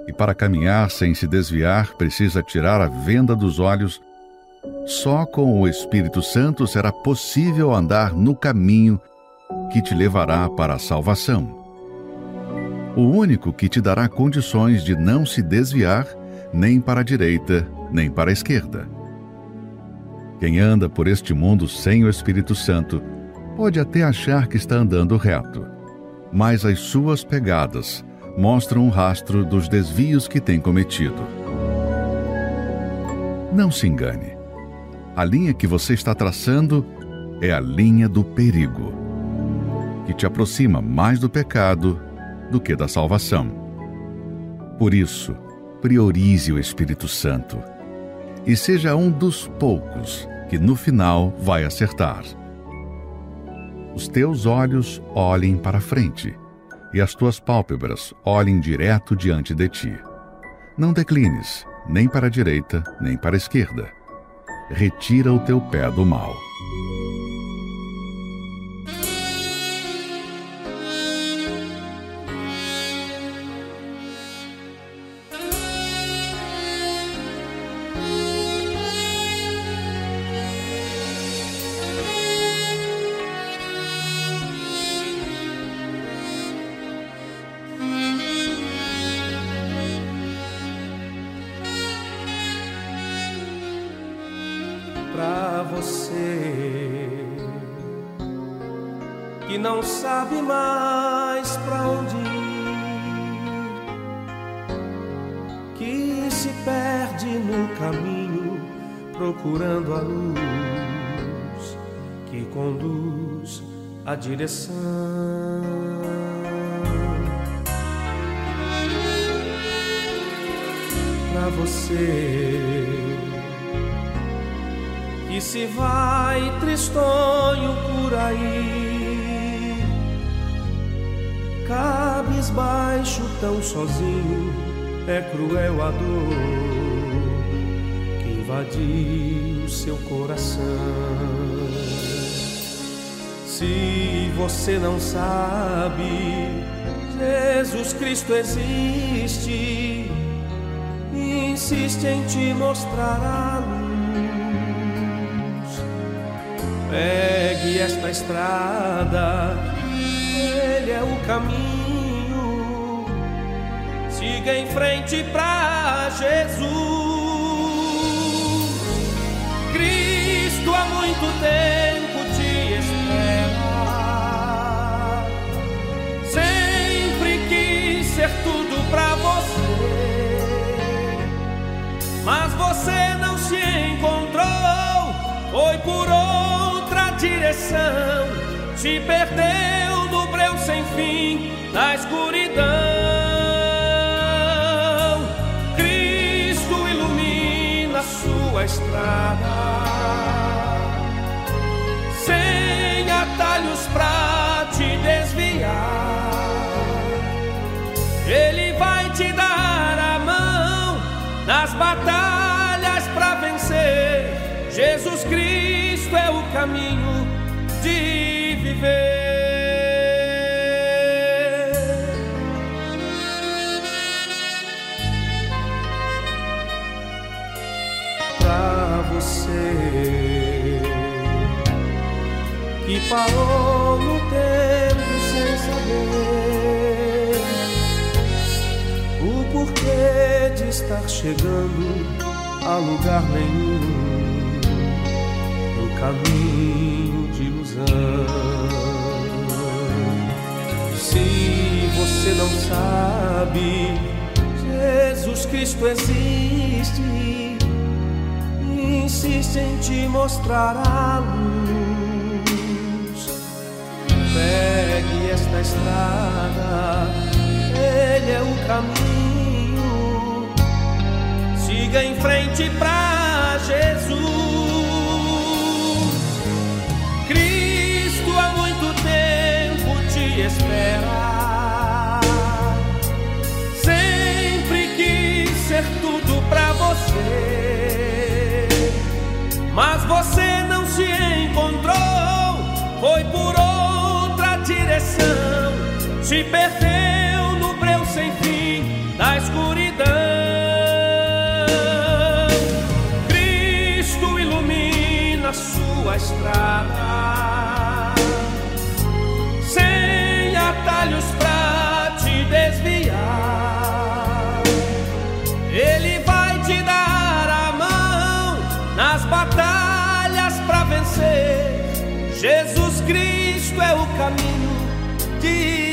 E para caminhar sem se desviar, precisa tirar a venda dos olhos. Só com o Espírito Santo será possível andar no caminho que te levará para a salvação. O único que te dará condições de não se desviar nem para a direita, nem para a esquerda. Quem anda por este mundo sem o Espírito Santo pode até achar que está andando reto, mas as suas pegadas mostram um rastro dos desvios que tem cometido. Não se engane. A linha que você está traçando é a linha do perigo, que te aproxima mais do pecado do que da salvação. Por isso, priorize o Espírito Santo e seja um dos poucos que no final vai acertar. Os teus olhos olhem para frente e as tuas pálpebras olhem direto diante de ti. Não declines, nem para a direita, nem para a esquerda. Retira o teu pé do mal. Siga em frente pra Jesus. Cristo há muito tempo te espera. Sempre quis ser tudo pra você, mas você não se encontrou. Foi por outra direção, se perdeu no breu sem fim, na escuridão. Sua estrada, sem atalhos pra te desviar. Ele vai te dar a mão nas batalhas pra vencer. Jesus Cristo é o caminho parou no tempo sem saber o porquê de estar chegando a lugar nenhum caminho de ilusão. Se você não sabe, Jesus Cristo existe, insiste em te mostrar a luz. Esta estrada, ele é o caminho. Siga em frente pra Jesus. há muito tempo te espera. Sempre quis ser tudo pra você, mas você não se encontrou. Foi por direção, se perdeu no breu sem fim da escuridão. Cristo ilumina sua estrada, sem atalhos pra te desviar. Ele vai te dar a mão nas batalhas pra vencer. Jesus Cristo é o caminho. Dia.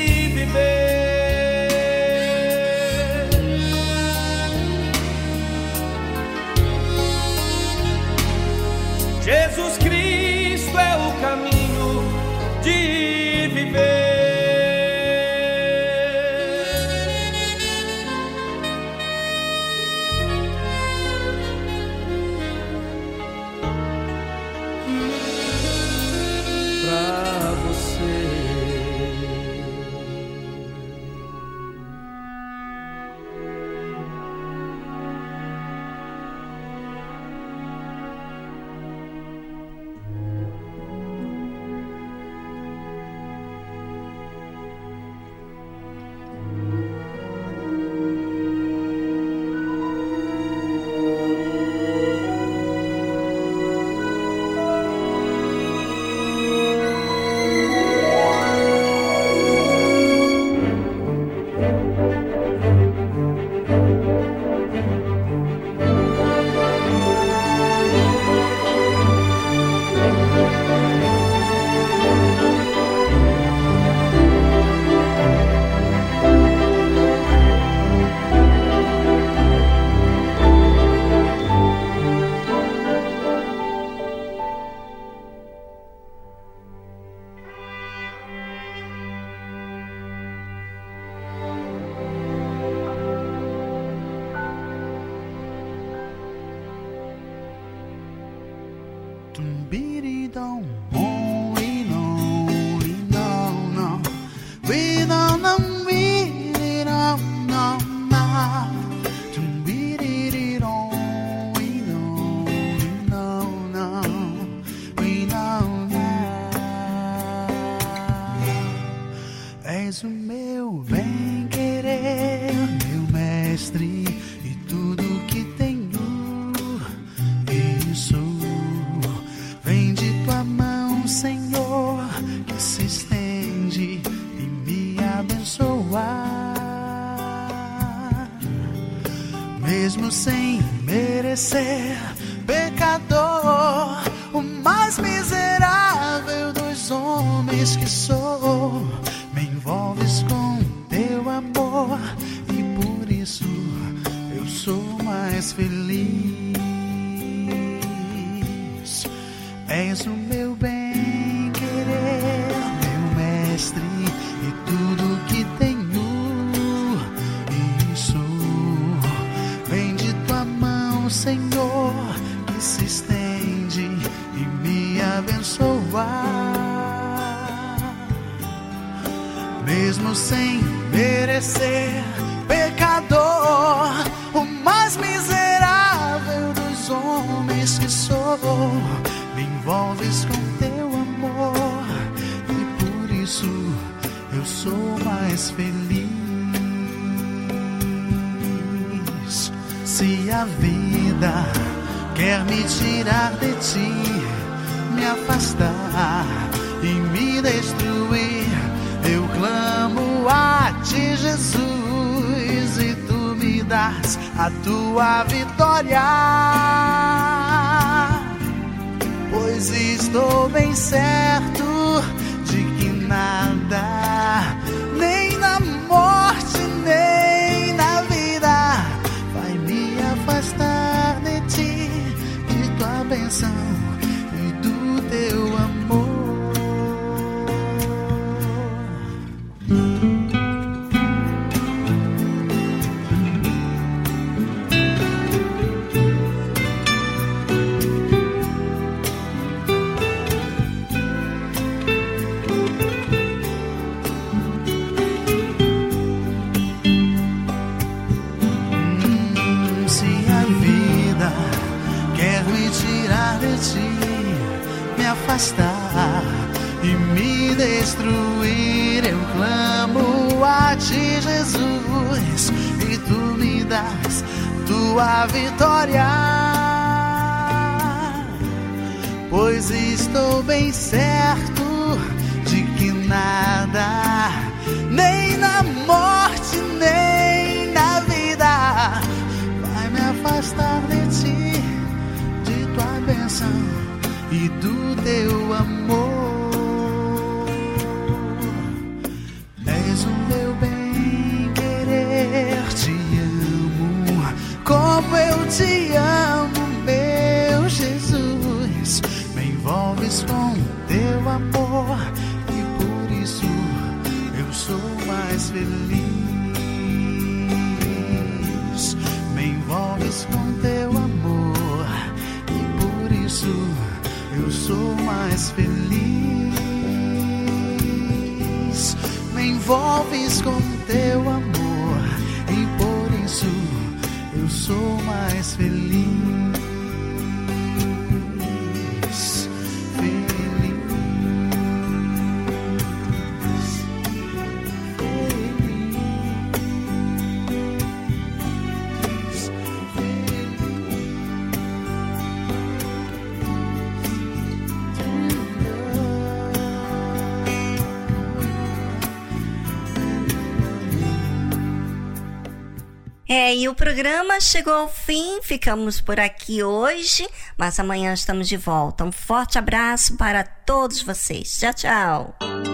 me tirar de ti, me afastar e me destruir. Eu clamo a ti, Jesus, e tu me das tua vitória. Pois estou bem certo de que nada, nem na morte, nem e do teu amor. És o meu bem querer, te amo como eu te amo, meu Jesus. Me envolves com teu amor e por isso eu sou mais feliz. Me envolves com teu amor isso eu sou mais feliz. Me envolves com teu amor e por isso eu sou mais feliz. É, e o programa chegou ao fim, ficamos por aqui hoje, mas amanhã estamos de volta. Um forte abraço para todos vocês. Tchau, tchau.